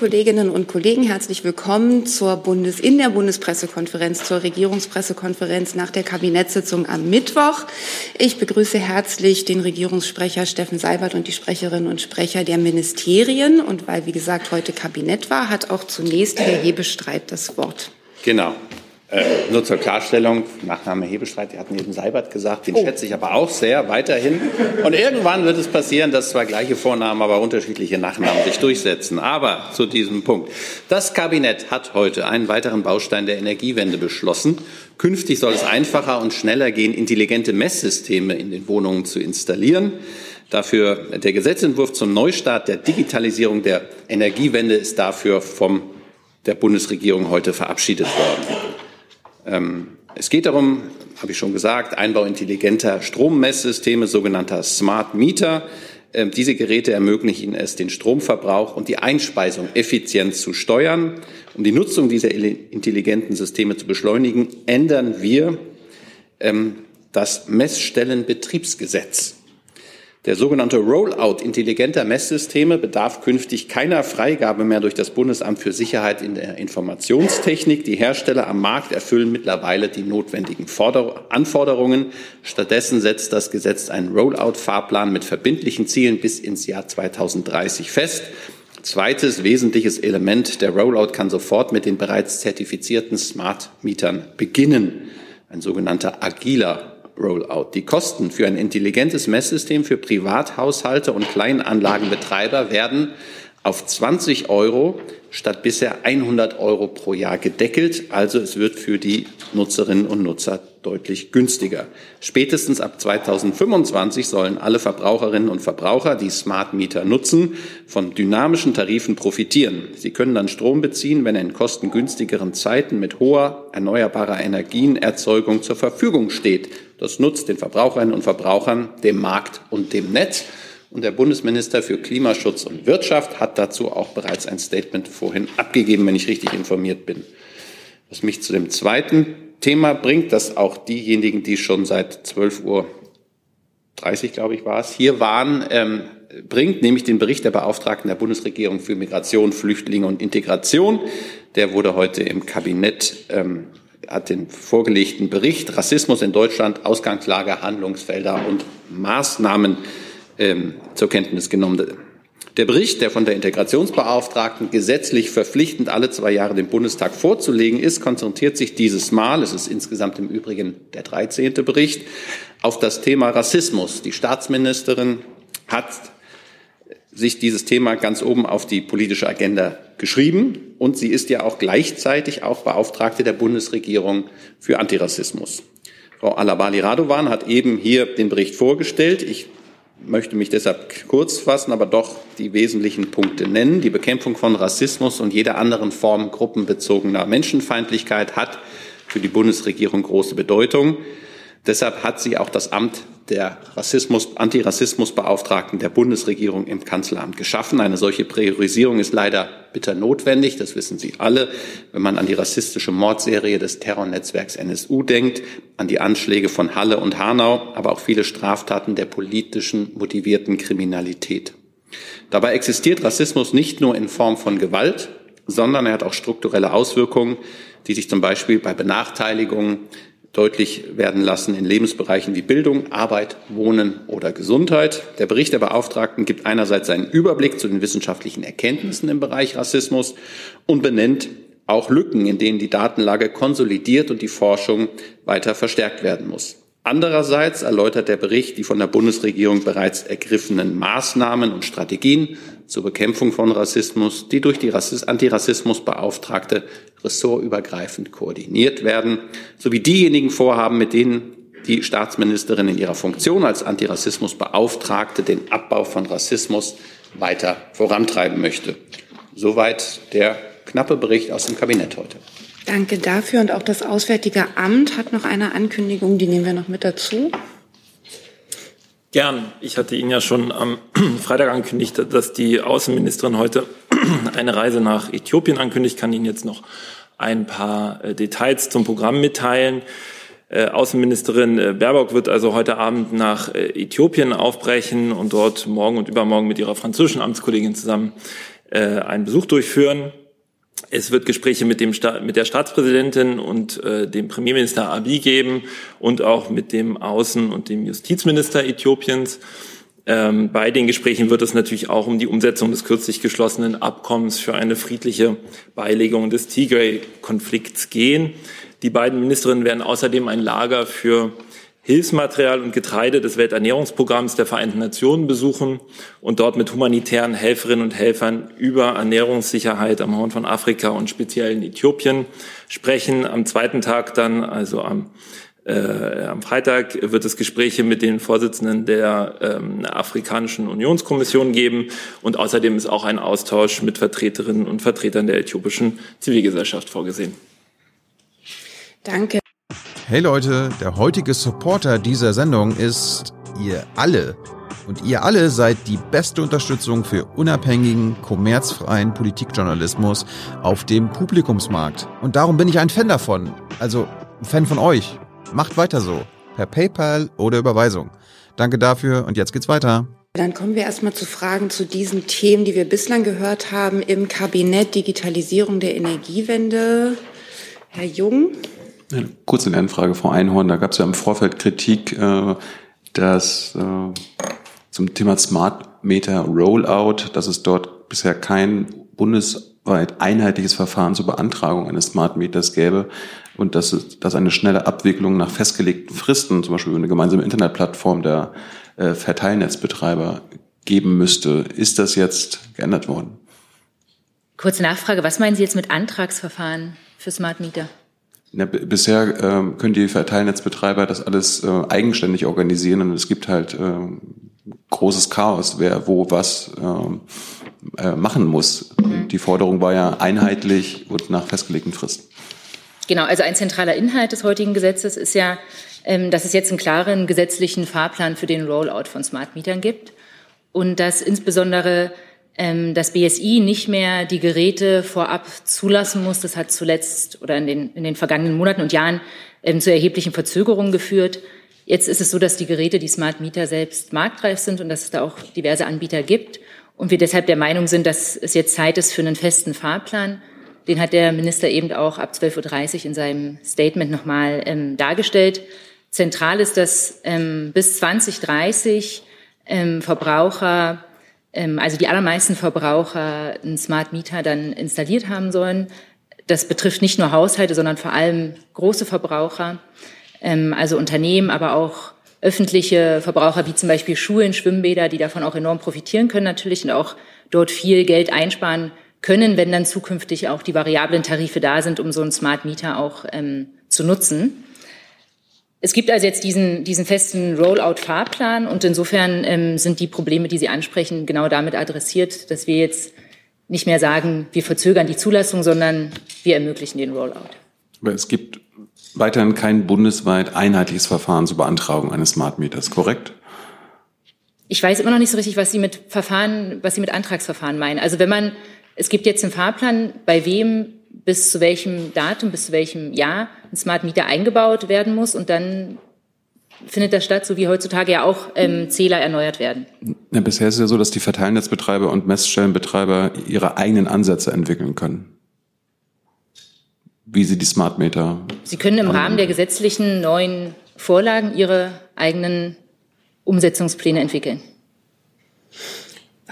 Kolleginnen und Kollegen, herzlich willkommen zur Bundes in der Bundespressekonferenz, zur Regierungspressekonferenz nach der Kabinettssitzung am Mittwoch. Ich begrüße herzlich den Regierungssprecher Steffen Seibert und die Sprecherinnen und Sprecher der Ministerien. Und weil, wie gesagt, heute Kabinett war, hat auch zunächst Herr Hebestreit das Wort. Genau. Äh, nur zur Klarstellung, Nachname Hebestreit, die hatten eben Seibert gesagt, den oh. schätze ich aber auch sehr weiterhin. Und irgendwann wird es passieren, dass zwar gleiche Vornamen, aber unterschiedliche Nachnamen sich durchsetzen. Aber zu diesem Punkt. Das Kabinett hat heute einen weiteren Baustein der Energiewende beschlossen. Künftig soll es einfacher und schneller gehen, intelligente Messsysteme in den Wohnungen zu installieren. Dafür der Gesetzentwurf zum Neustart der Digitalisierung der Energiewende ist dafür vom der Bundesregierung heute verabschiedet worden. Ähm, es geht darum, habe ich schon gesagt, Einbau intelligenter Strommesssysteme, sogenannter Smart Meter. Ähm, diese Geräte ermöglichen es, den Stromverbrauch und die Einspeisung effizient zu steuern. Um die Nutzung dieser intelligenten Systeme zu beschleunigen, ändern wir ähm, das Messstellenbetriebsgesetz. Der sogenannte Rollout intelligenter Messsysteme bedarf künftig keiner Freigabe mehr durch das Bundesamt für Sicherheit in der Informationstechnik. Die Hersteller am Markt erfüllen mittlerweile die notwendigen Anforderungen. Stattdessen setzt das Gesetz einen Rollout-Fahrplan mit verbindlichen Zielen bis ins Jahr 2030 fest. Zweites wesentliches Element, der Rollout kann sofort mit den bereits zertifizierten Smart Mietern beginnen. Ein sogenannter agiler Rollout. Die Kosten für ein intelligentes Messsystem für Privathaushalte und Kleinanlagenbetreiber werden auf 20 Euro statt bisher 100 Euro pro Jahr gedeckelt. Also es wird für die Nutzerinnen und Nutzer deutlich günstiger. Spätestens ab 2025 sollen alle Verbraucherinnen und Verbraucher, die Smart Meter nutzen, von dynamischen Tarifen profitieren. Sie können dann Strom beziehen, wenn er in kostengünstigeren Zeiten mit hoher erneuerbarer Energienerzeugung zur Verfügung steht. Das nutzt den Verbraucherinnen und Verbrauchern, dem Markt und dem Netz. Und der Bundesminister für Klimaschutz und Wirtschaft hat dazu auch bereits ein Statement vorhin abgegeben, wenn ich richtig informiert bin. Was mich zu dem zweiten Thema bringt, dass auch diejenigen, die schon seit 12 Uhr 30, glaube ich, war es, hier waren, ähm, bringt, nämlich den Bericht der Beauftragten der Bundesregierung für Migration, Flüchtlinge und Integration. Der wurde heute im Kabinett, ähm, hat den vorgelegten Bericht Rassismus in Deutschland, Ausgangslage, Handlungsfelder und Maßnahmen ähm, zur Kenntnis genommen. Der Bericht, der von der Integrationsbeauftragten gesetzlich verpflichtend alle zwei Jahre dem Bundestag vorzulegen ist, konzentriert sich dieses Mal, es ist insgesamt im Übrigen der 13. Bericht, auf das Thema Rassismus. Die Staatsministerin hat sich dieses Thema ganz oben auf die politische Agenda geschrieben und sie ist ja auch gleichzeitig auch Beauftragte der Bundesregierung für Antirassismus. Frau Alabali Radovan hat eben hier den Bericht vorgestellt. Ich möchte mich deshalb kurz fassen, aber doch die wesentlichen Punkte nennen. Die Bekämpfung von Rassismus und jeder anderen Form gruppenbezogener Menschenfeindlichkeit hat für die Bundesregierung große Bedeutung. Deshalb hat sie auch das Amt der Rassismus, Antirassismusbeauftragten der Bundesregierung im Kanzleramt geschaffen. Eine solche Priorisierung ist leider bitter notwendig. Das wissen Sie alle, wenn man an die rassistische Mordserie des Terrornetzwerks NSU denkt, an die Anschläge von Halle und Hanau, aber auch viele Straftaten der politischen motivierten Kriminalität. Dabei existiert Rassismus nicht nur in Form von Gewalt, sondern er hat auch strukturelle Auswirkungen, die sich zum Beispiel bei Benachteiligungen deutlich werden lassen in Lebensbereichen wie Bildung, Arbeit, Wohnen oder Gesundheit. Der Bericht der Beauftragten gibt einerseits einen Überblick zu den wissenschaftlichen Erkenntnissen im Bereich Rassismus und benennt auch Lücken, in denen die Datenlage konsolidiert und die Forschung weiter verstärkt werden muss. Andererseits erläutert der Bericht die von der Bundesregierung bereits ergriffenen Maßnahmen und Strategien zur Bekämpfung von Rassismus, die durch die Antirassismusbeauftragte ressortübergreifend koordiniert werden, sowie diejenigen Vorhaben, mit denen die Staatsministerin in ihrer Funktion als Antirassismusbeauftragte den Abbau von Rassismus weiter vorantreiben möchte. Soweit der knappe Bericht aus dem Kabinett heute. Danke dafür. Und auch das Auswärtige Amt hat noch eine Ankündigung, die nehmen wir noch mit dazu. Gern. Ich hatte Ihnen ja schon am Freitag angekündigt, dass die Außenministerin heute eine Reise nach Äthiopien ankündigt. Ich kann Ihnen jetzt noch ein paar äh, Details zum Programm mitteilen. Äh, Außenministerin äh, Baerbock wird also heute Abend nach Äthiopien aufbrechen und dort morgen und übermorgen mit ihrer französischen Amtskollegin zusammen einen Besuch durchführen. Es wird Gespräche mit, dem Sta mit der Staatspräsidentin und äh, dem Premierminister Abiy geben und auch mit dem Außen- und dem Justizminister Äthiopiens. Ähm, bei den Gesprächen wird es natürlich auch um die Umsetzung des kürzlich geschlossenen Abkommens für eine friedliche Beilegung des Tigray-Konflikts gehen. Die beiden Ministerinnen werden außerdem ein Lager für Hilfsmaterial und Getreide des Welternährungsprogramms der Vereinten Nationen besuchen und dort mit humanitären Helferinnen und Helfern über Ernährungssicherheit am Horn von Afrika und speziell in Äthiopien sprechen. Am zweiten Tag dann, also am, äh, am Freitag, wird es Gespräche mit den Vorsitzenden der ähm, Afrikanischen Unionskommission geben und außerdem ist auch ein Austausch mit Vertreterinnen und Vertretern der äthiopischen Zivilgesellschaft vorgesehen. Danke. Hey Leute, der heutige Supporter dieser Sendung ist ihr alle. Und ihr alle seid die beste Unterstützung für unabhängigen, kommerzfreien Politikjournalismus auf dem Publikumsmarkt. Und darum bin ich ein Fan davon. Also ein Fan von euch. Macht weiter so. Per PayPal oder Überweisung. Danke dafür und jetzt geht's weiter. Dann kommen wir erstmal zu Fragen zu diesen Themen, die wir bislang gehört haben im Kabinett Digitalisierung der Energiewende. Herr Jung. Eine kurze Lernfrage, Frau Einhorn. Da gab es ja im Vorfeld Kritik, äh, dass äh, zum Thema Smart Meter Rollout, dass es dort bisher kein bundesweit einheitliches Verfahren zur Beantragung eines Smart Meters gäbe und dass, es, dass eine schnelle Abwicklung nach festgelegten Fristen, zum Beispiel über eine gemeinsame Internetplattform der äh, Verteilnetzbetreiber geben müsste. Ist das jetzt geändert worden? Kurze Nachfrage, was meinen Sie jetzt mit Antragsverfahren für Smart Meter? Ja, bisher ähm, können die Verteilnetzbetreiber das alles äh, eigenständig organisieren und es gibt halt ähm, großes Chaos, wer wo was ähm, äh, machen muss. Mhm. Die Forderung war ja einheitlich und nach festgelegten Fristen. Genau, also ein zentraler Inhalt des heutigen Gesetzes ist ja, ähm, dass es jetzt einen klaren gesetzlichen Fahrplan für den Rollout von Smart Mietern gibt und dass insbesondere das BSI nicht mehr die Geräte vorab zulassen muss. Das hat zuletzt oder in den, in den vergangenen Monaten und Jahren ähm, zu erheblichen Verzögerungen geführt. Jetzt ist es so, dass die Geräte, die Smart Meter selbst marktreif sind und dass es da auch diverse Anbieter gibt. Und wir deshalb der Meinung sind, dass es jetzt Zeit ist für einen festen Fahrplan. Den hat der Minister eben auch ab 12.30 Uhr in seinem Statement nochmal ähm, dargestellt. Zentral ist, dass ähm, bis 2030 ähm, Verbraucher ähm, also die allermeisten Verbraucher einen Smart Meter dann installiert haben sollen. Das betrifft nicht nur Haushalte, sondern vor allem große Verbraucher, ähm, also Unternehmen, aber auch öffentliche Verbraucher wie zum Beispiel Schulen, Schwimmbäder, die davon auch enorm profitieren können natürlich und auch dort viel Geld einsparen können, wenn dann zukünftig auch die variablen Tarife da sind, um so einen Smart Meter auch ähm, zu nutzen. Es gibt also jetzt diesen, diesen festen Rollout-Fahrplan und insofern ähm, sind die Probleme, die Sie ansprechen, genau damit adressiert, dass wir jetzt nicht mehr sagen, wir verzögern die Zulassung, sondern wir ermöglichen den Rollout. Aber es gibt weiterhin kein bundesweit einheitliches Verfahren zur Beantragung eines Smart Meters, korrekt? Ich weiß immer noch nicht so richtig, was Sie mit Verfahren, was Sie mit Antragsverfahren meinen. Also wenn man, es gibt jetzt einen Fahrplan, bei wem bis zu welchem Datum, bis zu welchem Jahr ein Smart Meter eingebaut werden muss und dann findet das statt, so wie heutzutage ja auch ähm, Zähler erneuert werden? Ja, bisher ist es ja so, dass die Verteilnetzbetreiber und Messstellenbetreiber ihre eigenen Ansätze entwickeln können. Wie sie die Smart Meter. Sie können im Rahmen der gesetzlichen neuen Vorlagen ihre eigenen Umsetzungspläne entwickeln.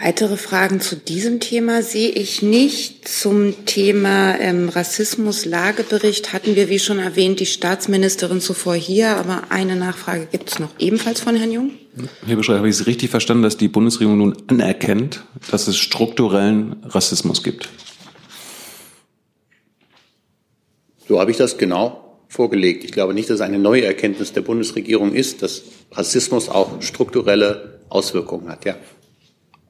Weitere Fragen zu diesem Thema sehe ich nicht. Zum Thema ähm, Rassismus-Lagebericht hatten wir, wie schon erwähnt, die Staatsministerin zuvor hier, aber eine Nachfrage gibt es noch ebenfalls von Herrn Jung. Herr Beschreiber, habe ich es richtig verstanden, dass die Bundesregierung nun anerkennt, dass es strukturellen Rassismus gibt? So habe ich das genau vorgelegt. Ich glaube nicht, dass es eine neue Erkenntnis der Bundesregierung ist, dass Rassismus auch strukturelle Auswirkungen hat. Ja.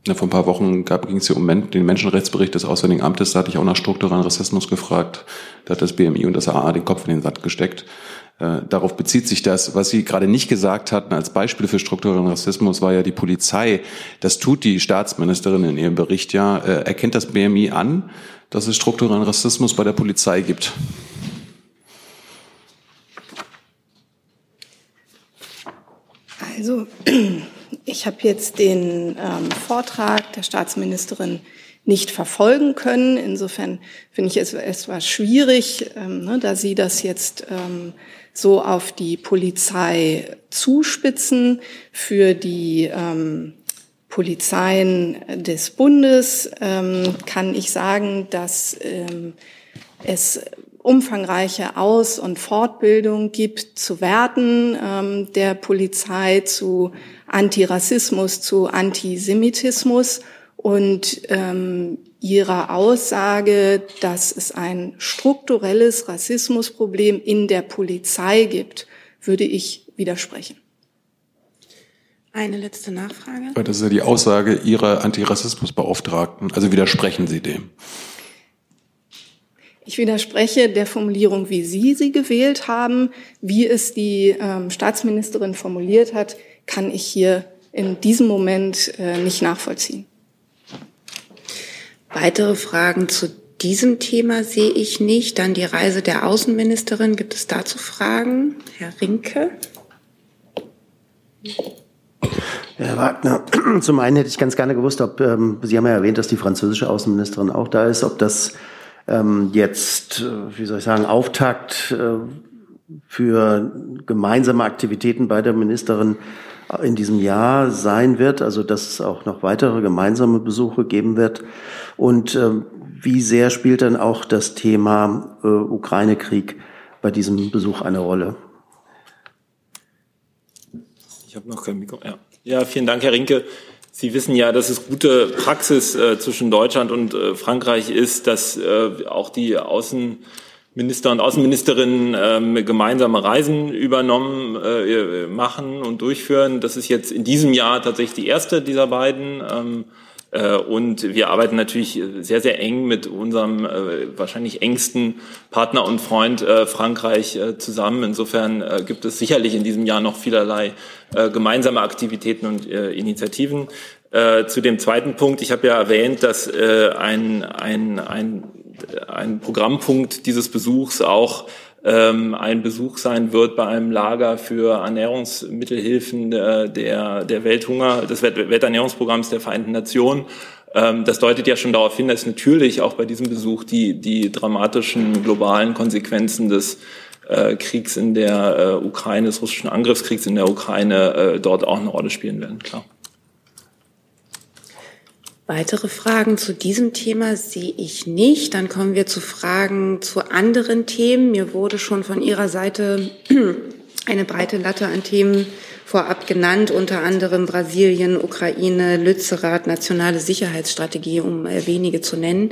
Vor ein paar Wochen ging es hier um den Menschenrechtsbericht des Auswärtigen Amtes. Da hatte ich auch nach strukturellen Rassismus gefragt. Da hat das BMI und das AA den Kopf in den Sand gesteckt. Äh, darauf bezieht sich das. Was Sie gerade nicht gesagt hatten als Beispiel für strukturellen Rassismus war ja die Polizei. Das tut die Staatsministerin in ihrem Bericht ja. Äh, erkennt das BMI an, dass es strukturellen Rassismus bei der Polizei gibt? Also ich habe jetzt den ähm, Vortrag der Staatsministerin nicht verfolgen können. Insofern finde ich es etwas schwierig, ähm, ne, da Sie das jetzt ähm, so auf die Polizei zuspitzen. Für die ähm, Polizeien des Bundes ähm, kann ich sagen, dass ähm, es umfangreiche Aus- und Fortbildung gibt zu Werten ähm, der Polizei, zu Antirassismus, zu Antisemitismus und ähm, ihrer Aussage, dass es ein strukturelles Rassismusproblem in der Polizei gibt, würde ich widersprechen. Eine letzte Nachfrage. Das ist ja die Aussage Ihrer Antirassismusbeauftragten. Also widersprechen Sie dem? Ich widerspreche der Formulierung, wie Sie sie gewählt haben. Wie es die ähm, Staatsministerin formuliert hat, kann ich hier in diesem Moment äh, nicht nachvollziehen. Weitere Fragen zu diesem Thema sehe ich nicht. Dann die Reise der Außenministerin. Gibt es dazu Fragen? Herr Rinke. Herr Wagner, zum einen hätte ich ganz gerne gewusst, ob, ähm, Sie haben ja erwähnt, dass die französische Außenministerin auch da ist, ob das ähm, jetzt, äh, wie soll ich sagen, Auftakt äh, für gemeinsame Aktivitäten bei der Ministerin in diesem Jahr sein wird, also dass es auch noch weitere gemeinsame Besuche geben wird. Und ähm, wie sehr spielt dann auch das Thema äh, Ukraine-Krieg bei diesem Besuch eine Rolle? Ich habe noch kein Mikro. Ja. ja, vielen Dank, Herr Rinke. Sie wissen ja, dass es gute Praxis äh, zwischen Deutschland und äh, Frankreich ist, dass äh, auch die Außenminister und Außenministerinnen ähm, gemeinsame Reisen übernommen äh, machen und durchführen. Das ist jetzt in diesem Jahr tatsächlich die erste dieser beiden. Ähm, äh, und wir arbeiten natürlich sehr, sehr eng mit unserem äh, wahrscheinlich engsten Partner und Freund äh, Frankreich zusammen. Insofern gibt es sicherlich in diesem Jahr noch vielerlei gemeinsame Aktivitäten und Initiativen. Zu dem zweiten Punkt, ich habe ja erwähnt, dass ein, ein, ein, ein Programmpunkt dieses Besuchs auch ähm, ein Besuch sein wird bei einem Lager für Ernährungsmittelhilfen äh, der, der Welthunger, des Welternährungsprogramms der Vereinten Nationen. Ähm, das deutet ja schon darauf hin, dass natürlich auch bei diesem Besuch die, die dramatischen globalen Konsequenzen des äh, Kriegs in der äh, Ukraine, des russischen Angriffskriegs in der Ukraine äh, dort auch eine Rolle spielen werden, klar. Weitere Fragen zu diesem Thema sehe ich nicht. Dann kommen wir zu Fragen zu anderen Themen. Mir wurde schon von Ihrer Seite eine breite Latte an Themen vorab genannt, unter anderem Brasilien, Ukraine, Lützerath, nationale Sicherheitsstrategie, um wenige zu nennen.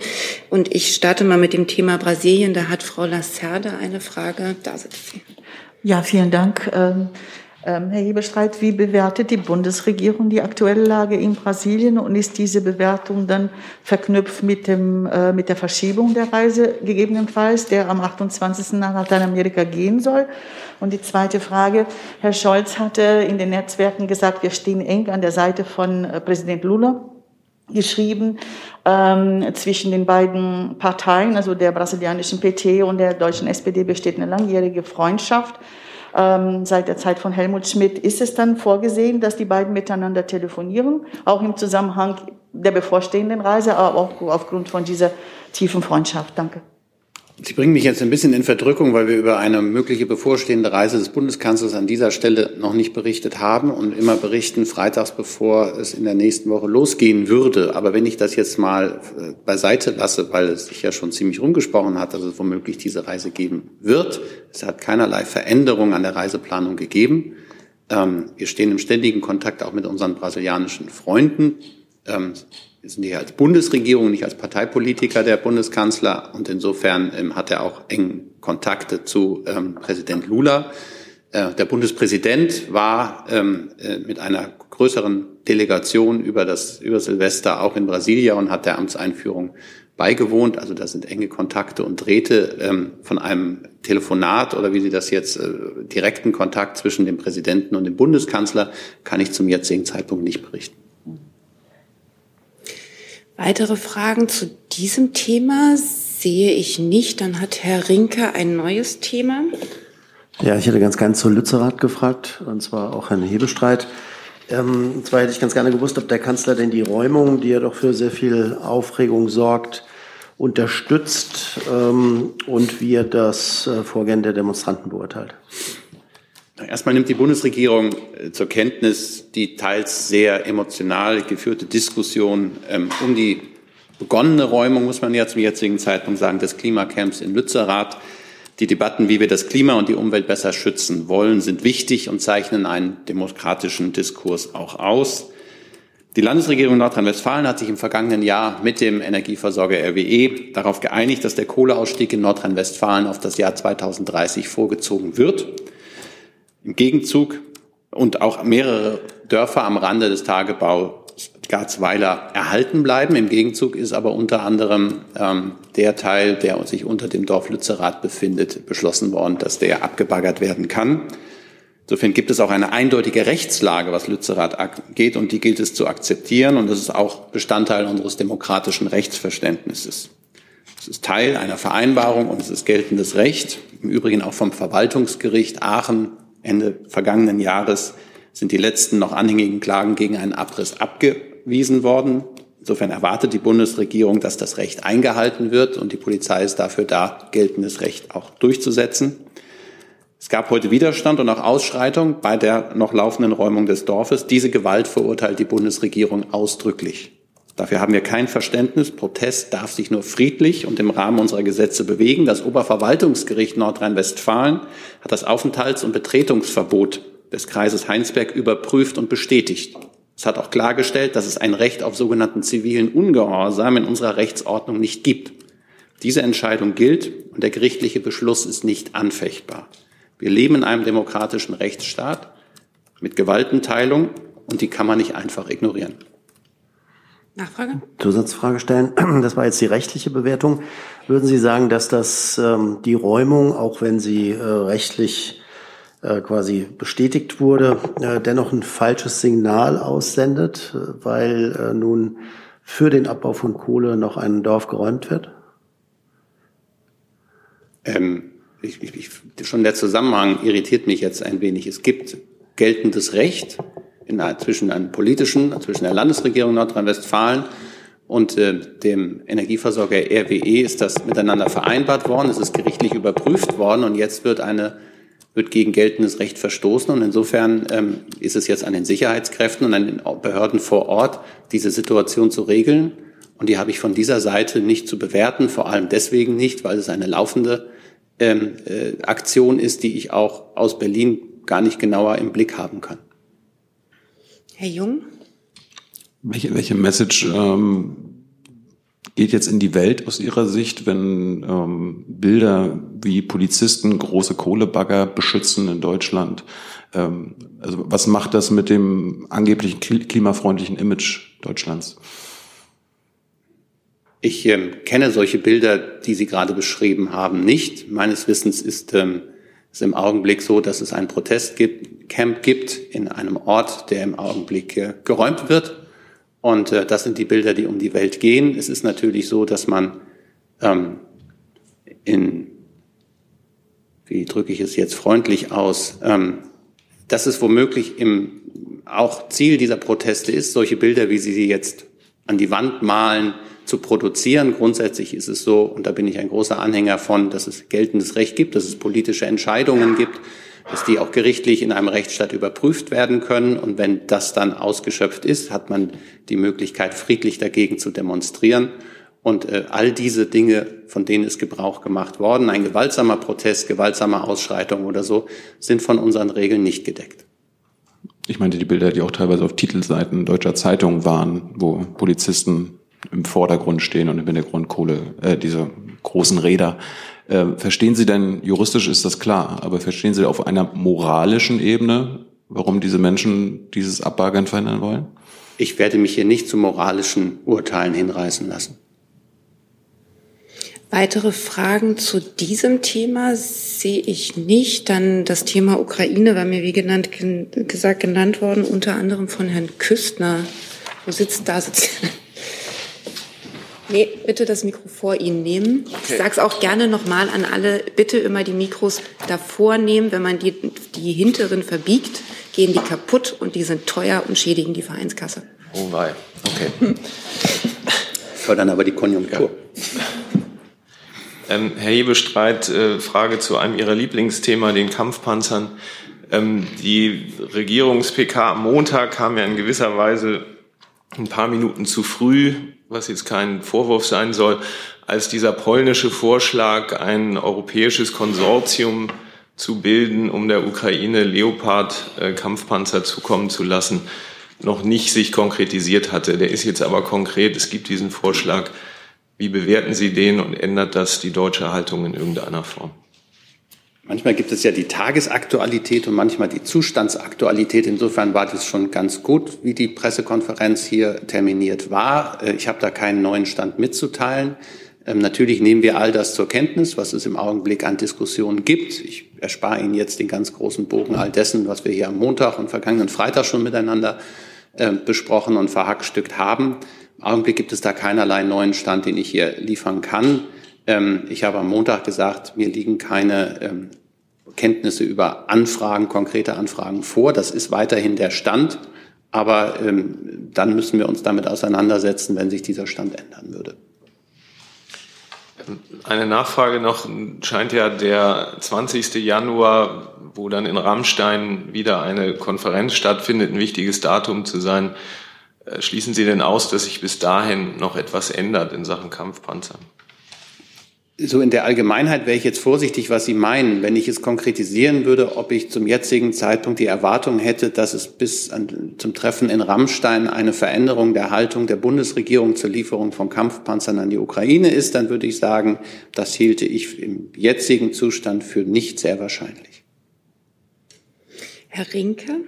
Und ich starte mal mit dem Thema Brasilien. Da hat Frau Lacerda eine Frage. Da sitzt sie. Ja, vielen Dank. Ähm, Herr Hebestreit, wie bewertet die Bundesregierung die aktuelle Lage in Brasilien und ist diese Bewertung dann verknüpft mit, dem, äh, mit der Verschiebung der Reise gegebenenfalls, der am 28. nach Lateinamerika gehen soll? Und die zweite Frage, Herr Scholz hatte in den Netzwerken gesagt, wir stehen eng an der Seite von äh, Präsident Lula geschrieben ähm, zwischen den beiden Parteien, also der brasilianischen PT und der deutschen SPD besteht eine langjährige Freundschaft. Ähm, seit der Zeit von Helmut Schmidt ist es dann vorgesehen, dass die beiden miteinander telefonieren, auch im Zusammenhang der bevorstehenden Reise, aber auch aufgrund von dieser tiefen Freundschaft. Danke. Sie bringen mich jetzt ein bisschen in Verdrückung, weil wir über eine mögliche bevorstehende Reise des Bundeskanzlers an dieser Stelle noch nicht berichtet haben und immer berichten freitags, bevor es in der nächsten Woche losgehen würde. Aber wenn ich das jetzt mal äh, beiseite lasse, weil es sich ja schon ziemlich rumgesprochen hat, dass es womöglich diese Reise geben wird. Es hat keinerlei Veränderung an der Reiseplanung gegeben. Ähm, wir stehen im ständigen Kontakt auch mit unseren brasilianischen Freunden. Wir sind hier als Bundesregierung, nicht als Parteipolitiker der Bundeskanzler und insofern ähm, hat er auch eng Kontakte zu ähm, Präsident Lula. Äh, der Bundespräsident war ähm, äh, mit einer größeren Delegation über das über Silvester auch in Brasilia und hat der Amtseinführung beigewohnt. Also da sind enge Kontakte und Drähte ähm, von einem Telefonat oder wie Sie das jetzt äh, direkten Kontakt zwischen dem Präsidenten und dem Bundeskanzler kann ich zum jetzigen Zeitpunkt nicht berichten. Weitere Fragen zu diesem Thema sehe ich nicht. Dann hat Herr Rinke ein neues Thema. Ja, ich hätte ganz gern zu Lützerath gefragt, und zwar auch Herrn Hebestreit. Ähm, und zwar hätte ich ganz gerne gewusst, ob der Kanzler denn die Räumung, die ja doch für sehr viel Aufregung sorgt, unterstützt ähm, und wie er das äh, Vorgehen der Demonstranten beurteilt. Erstmal nimmt die Bundesregierung äh, zur Kenntnis die teils sehr emotional geführte Diskussion ähm, um die begonnene Räumung, muss man ja zum jetzigen Zeitpunkt sagen, des Klimacamps in Lützerath. Die Debatten, wie wir das Klima und die Umwelt besser schützen wollen, sind wichtig und zeichnen einen demokratischen Diskurs auch aus. Die Landesregierung Nordrhein-Westfalen hat sich im vergangenen Jahr mit dem Energieversorger RWE darauf geeinigt, dass der Kohleausstieg in Nordrhein-Westfalen auf das Jahr 2030 vorgezogen wird. Im Gegenzug und auch mehrere Dörfer am Rande des Tagebaus Garzweiler erhalten bleiben. Im Gegenzug ist aber unter anderem ähm, der Teil, der sich unter dem Dorf Lützerath befindet, beschlossen worden, dass der abgebaggert werden kann. Insofern gibt es auch eine eindeutige Rechtslage, was Lützerath angeht, und die gilt es zu akzeptieren. Und das ist auch Bestandteil unseres demokratischen Rechtsverständnisses. Es ist Teil einer Vereinbarung und es ist geltendes Recht. Im Übrigen auch vom Verwaltungsgericht Aachen Ende vergangenen Jahres sind die letzten noch anhängigen Klagen gegen einen Abriss abgewiesen worden. Insofern erwartet die Bundesregierung, dass das Recht eingehalten wird und die Polizei ist dafür da, geltendes Recht auch durchzusetzen. Es gab heute Widerstand und auch Ausschreitung bei der noch laufenden Räumung des Dorfes. Diese Gewalt verurteilt die Bundesregierung ausdrücklich. Dafür haben wir kein Verständnis. Protest darf sich nur friedlich und im Rahmen unserer Gesetze bewegen. Das Oberverwaltungsgericht Nordrhein-Westfalen hat das Aufenthalts- und Betretungsverbot des Kreises Heinsberg überprüft und bestätigt. Es hat auch klargestellt, dass es ein Recht auf sogenannten zivilen Ungehorsam in unserer Rechtsordnung nicht gibt. Diese Entscheidung gilt und der gerichtliche Beschluss ist nicht anfechtbar. Wir leben in einem demokratischen Rechtsstaat mit Gewaltenteilung und die kann man nicht einfach ignorieren. Nachfrage? Zusatzfrage stellen. Das war jetzt die rechtliche Bewertung. Würden Sie sagen, dass das ähm, die Räumung, auch wenn sie äh, rechtlich äh, quasi bestätigt wurde, äh, dennoch ein falsches Signal aussendet, äh, weil äh, nun für den Abbau von Kohle noch ein Dorf geräumt wird? Ähm, ich, ich, schon der Zusammenhang irritiert mich jetzt ein wenig. Es gibt geltendes Recht in, zwischen einem politischen, zwischen der Landesregierung Nordrhein-Westfalen und äh, dem Energieversorger RWE ist das miteinander vereinbart worden. Es ist gerichtlich überprüft worden und jetzt wird eine wird gegen geltendes Recht verstoßen. Und insofern ähm, ist es jetzt an den Sicherheitskräften und an den Behörden vor Ort, diese Situation zu regeln. Und die habe ich von dieser Seite nicht zu bewerten, vor allem deswegen nicht, weil es eine laufende ähm, äh, Aktion ist, die ich auch aus Berlin gar nicht genauer im Blick haben kann. Herr Jung? Welche, welche Message ähm, geht jetzt in die Welt aus Ihrer Sicht, wenn ähm, Bilder wie Polizisten große Kohlebagger beschützen in Deutschland? Ähm, also was macht das mit dem angeblichen klimafreundlichen Image Deutschlands? Ich ähm, kenne solche Bilder, die Sie gerade beschrieben haben, nicht. Meines Wissens ist ähm, es im Augenblick so, dass es ein Protestcamp gibt in einem Ort, der im Augenblick äh, geräumt wird. Und äh, das sind die Bilder, die um die Welt gehen. Es ist natürlich so, dass man ähm, in, wie drücke ich es jetzt freundlich aus, ähm, dass es womöglich im auch Ziel dieser Proteste ist, solche Bilder, wie Sie sie jetzt an die Wand malen, zu produzieren. Grundsätzlich ist es so, und da bin ich ein großer Anhänger von, dass es geltendes Recht gibt, dass es politische Entscheidungen gibt, dass die auch gerichtlich in einem Rechtsstaat überprüft werden können. Und wenn das dann ausgeschöpft ist, hat man die Möglichkeit, friedlich dagegen zu demonstrieren. Und äh, all diese Dinge, von denen ist Gebrauch gemacht worden, ein gewaltsamer Protest, gewaltsame Ausschreitung oder so, sind von unseren Regeln nicht gedeckt. Ich meinte die Bilder, die auch teilweise auf Titelseiten deutscher Zeitungen waren, wo Polizisten im Vordergrund stehen und im Hintergrund Kohle, äh, diese großen Räder. Äh, verstehen Sie denn, juristisch ist das klar, aber verstehen Sie auf einer moralischen Ebene, warum diese Menschen dieses Abbaggern verhindern wollen? Ich werde mich hier nicht zu moralischen Urteilen hinreißen lassen. Weitere Fragen zu diesem Thema sehe ich nicht. Dann das Thema Ukraine war mir, wie genannt, gesagt, genannt worden, unter anderem von Herrn Küstner. Wo sitzt da? Sitzt Nee, bitte das Mikro vor Ihnen nehmen. Okay. Ich sage es auch gerne nochmal an alle, bitte immer die Mikros davor nehmen. Wenn man die, die hinteren verbiegt, gehen die kaputt und die sind teuer und schädigen die Vereinskasse. Oh wei, okay. Fördern aber die Konjunktur. Ja. Ähm, Herr Hebestreit, äh, Frage zu einem Ihrer Lieblingsthema, den Kampfpanzern. Ähm, die Regierungs-PK am Montag kam ja in gewisser Weise ein paar Minuten zu früh, was jetzt kein Vorwurf sein soll, als dieser polnische Vorschlag, ein europäisches Konsortium zu bilden, um der Ukraine Leopard-Kampfpanzer zukommen zu lassen, noch nicht sich konkretisiert hatte. Der ist jetzt aber konkret. Es gibt diesen Vorschlag. Wie bewerten Sie den und ändert das die deutsche Haltung in irgendeiner Form? Manchmal gibt es ja die Tagesaktualität und manchmal die Zustandsaktualität. Insofern war das schon ganz gut, wie die Pressekonferenz hier terminiert war. Äh, ich habe da keinen neuen Stand mitzuteilen. Ähm, natürlich nehmen wir all das zur Kenntnis, was es im Augenblick an Diskussionen gibt. Ich erspare Ihnen jetzt den ganz großen Bogen all dessen, was wir hier am Montag und vergangenen Freitag schon miteinander äh, besprochen und verhackstückt haben. Im Augenblick gibt es da keinerlei neuen Stand, den ich hier liefern kann. Ähm, ich habe am Montag gesagt, mir liegen keine ähm, Kenntnisse über Anfragen, konkrete Anfragen vor. Das ist weiterhin der Stand. Aber ähm, dann müssen wir uns damit auseinandersetzen, wenn sich dieser Stand ändern würde. Eine Nachfrage noch, scheint ja der 20. Januar, wo dann in Rammstein wieder eine Konferenz stattfindet, ein wichtiges Datum zu sein. Äh, schließen Sie denn aus, dass sich bis dahin noch etwas ändert in Sachen Kampfpanzer? So in der Allgemeinheit wäre ich jetzt vorsichtig, was Sie meinen. Wenn ich es konkretisieren würde, ob ich zum jetzigen Zeitpunkt die Erwartung hätte, dass es bis an, zum Treffen in Rammstein eine Veränderung der Haltung der Bundesregierung zur Lieferung von Kampfpanzern an die Ukraine ist, dann würde ich sagen, das hielte ich im jetzigen Zustand für nicht sehr wahrscheinlich. Herr Rinke?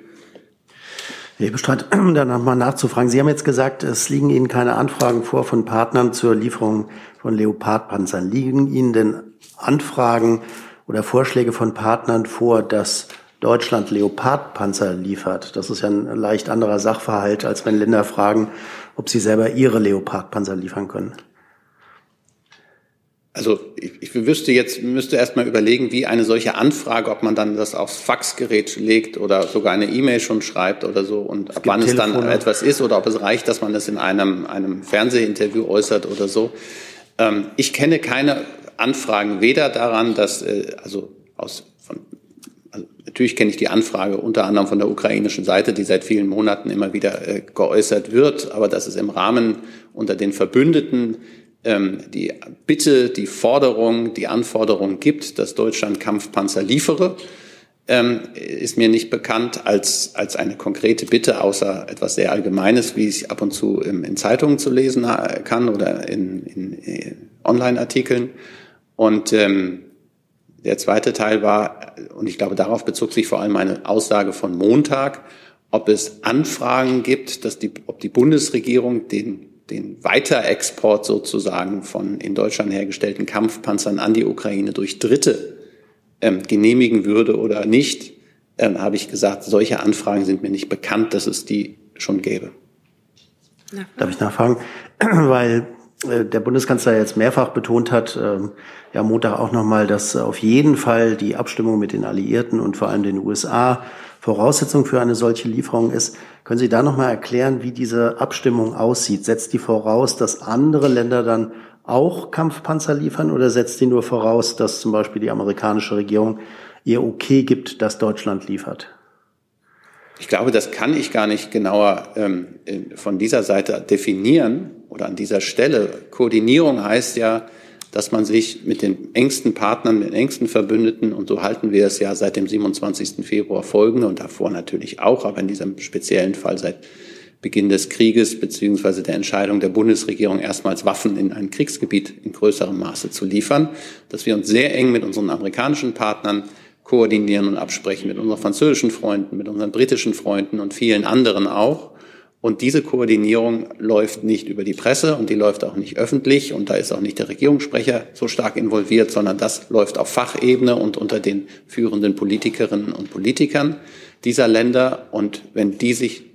Ich bestreite, da nochmal nachzufragen. Sie haben jetzt gesagt, es liegen Ihnen keine Anfragen vor von Partnern zur Lieferung von Leopardpanzern. Liegen Ihnen denn Anfragen oder Vorschläge von Partnern vor, dass Deutschland Leopardpanzer liefert? Das ist ja ein leicht anderer Sachverhalt, als wenn Länder fragen, ob sie selber ihre Leopardpanzer liefern können. Also ich, ich wüsste jetzt, müsste erst mal überlegen, wie eine solche Anfrage, ob man dann das aufs Faxgerät legt oder sogar eine E-Mail schon schreibt oder so und ab wann Telefone. es dann etwas ist oder ob es reicht, dass man das in einem, einem Fernsehinterview äußert oder so. Ähm, ich kenne keine Anfragen weder daran, dass, äh, also aus von also natürlich kenne ich die Anfrage unter anderem von der ukrainischen Seite, die seit vielen Monaten immer wieder äh, geäußert wird, aber dass es im Rahmen unter den Verbündeten ähm, die Bitte, die Forderung, die Anforderung gibt, dass Deutschland Kampfpanzer liefere, ähm, ist mir nicht bekannt als, als eine konkrete Bitte, außer etwas sehr Allgemeines, wie ich ab und zu in, in Zeitungen zu lesen kann oder in, in, in äh, Online-Artikeln. Und ähm, der zweite Teil war, und ich glaube, darauf bezog sich vor allem eine Aussage von Montag, ob es Anfragen gibt, dass die, ob die Bundesregierung den den Weiterexport sozusagen von in Deutschland hergestellten Kampfpanzern an die Ukraine durch Dritte ähm, genehmigen würde oder nicht, ähm, habe ich gesagt, solche Anfragen sind mir nicht bekannt, dass es die schon gäbe. Darf ich nachfragen? Weil äh, der Bundeskanzler jetzt mehrfach betont hat, ähm, ja Montag auch nochmal, dass auf jeden Fall die Abstimmung mit den Alliierten und vor allem den USA Voraussetzung für eine solche Lieferung ist. Können Sie da noch mal erklären, wie diese Abstimmung aussieht? Setzt die voraus, dass andere Länder dann auch Kampfpanzer liefern oder setzt die nur voraus, dass zum Beispiel die amerikanische Regierung ihr Okay gibt, dass Deutschland liefert? Ich glaube, das kann ich gar nicht genauer ähm, von dieser Seite definieren oder an dieser Stelle. Koordinierung heißt ja, dass man sich mit den engsten Partnern, den engsten Verbündeten, und so halten wir es ja seit dem 27. Februar folgende und davor natürlich auch, aber in diesem speziellen Fall seit Beginn des Krieges beziehungsweise der Entscheidung der Bundesregierung erstmals Waffen in ein Kriegsgebiet in größerem Maße zu liefern, dass wir uns sehr eng mit unseren amerikanischen Partnern koordinieren und absprechen, mit unseren französischen Freunden, mit unseren britischen Freunden und vielen anderen auch und diese Koordinierung läuft nicht über die Presse und die läuft auch nicht öffentlich und da ist auch nicht der Regierungssprecher so stark involviert, sondern das läuft auf Fachebene und unter den führenden Politikerinnen und Politikern dieser Länder. Und wenn die sich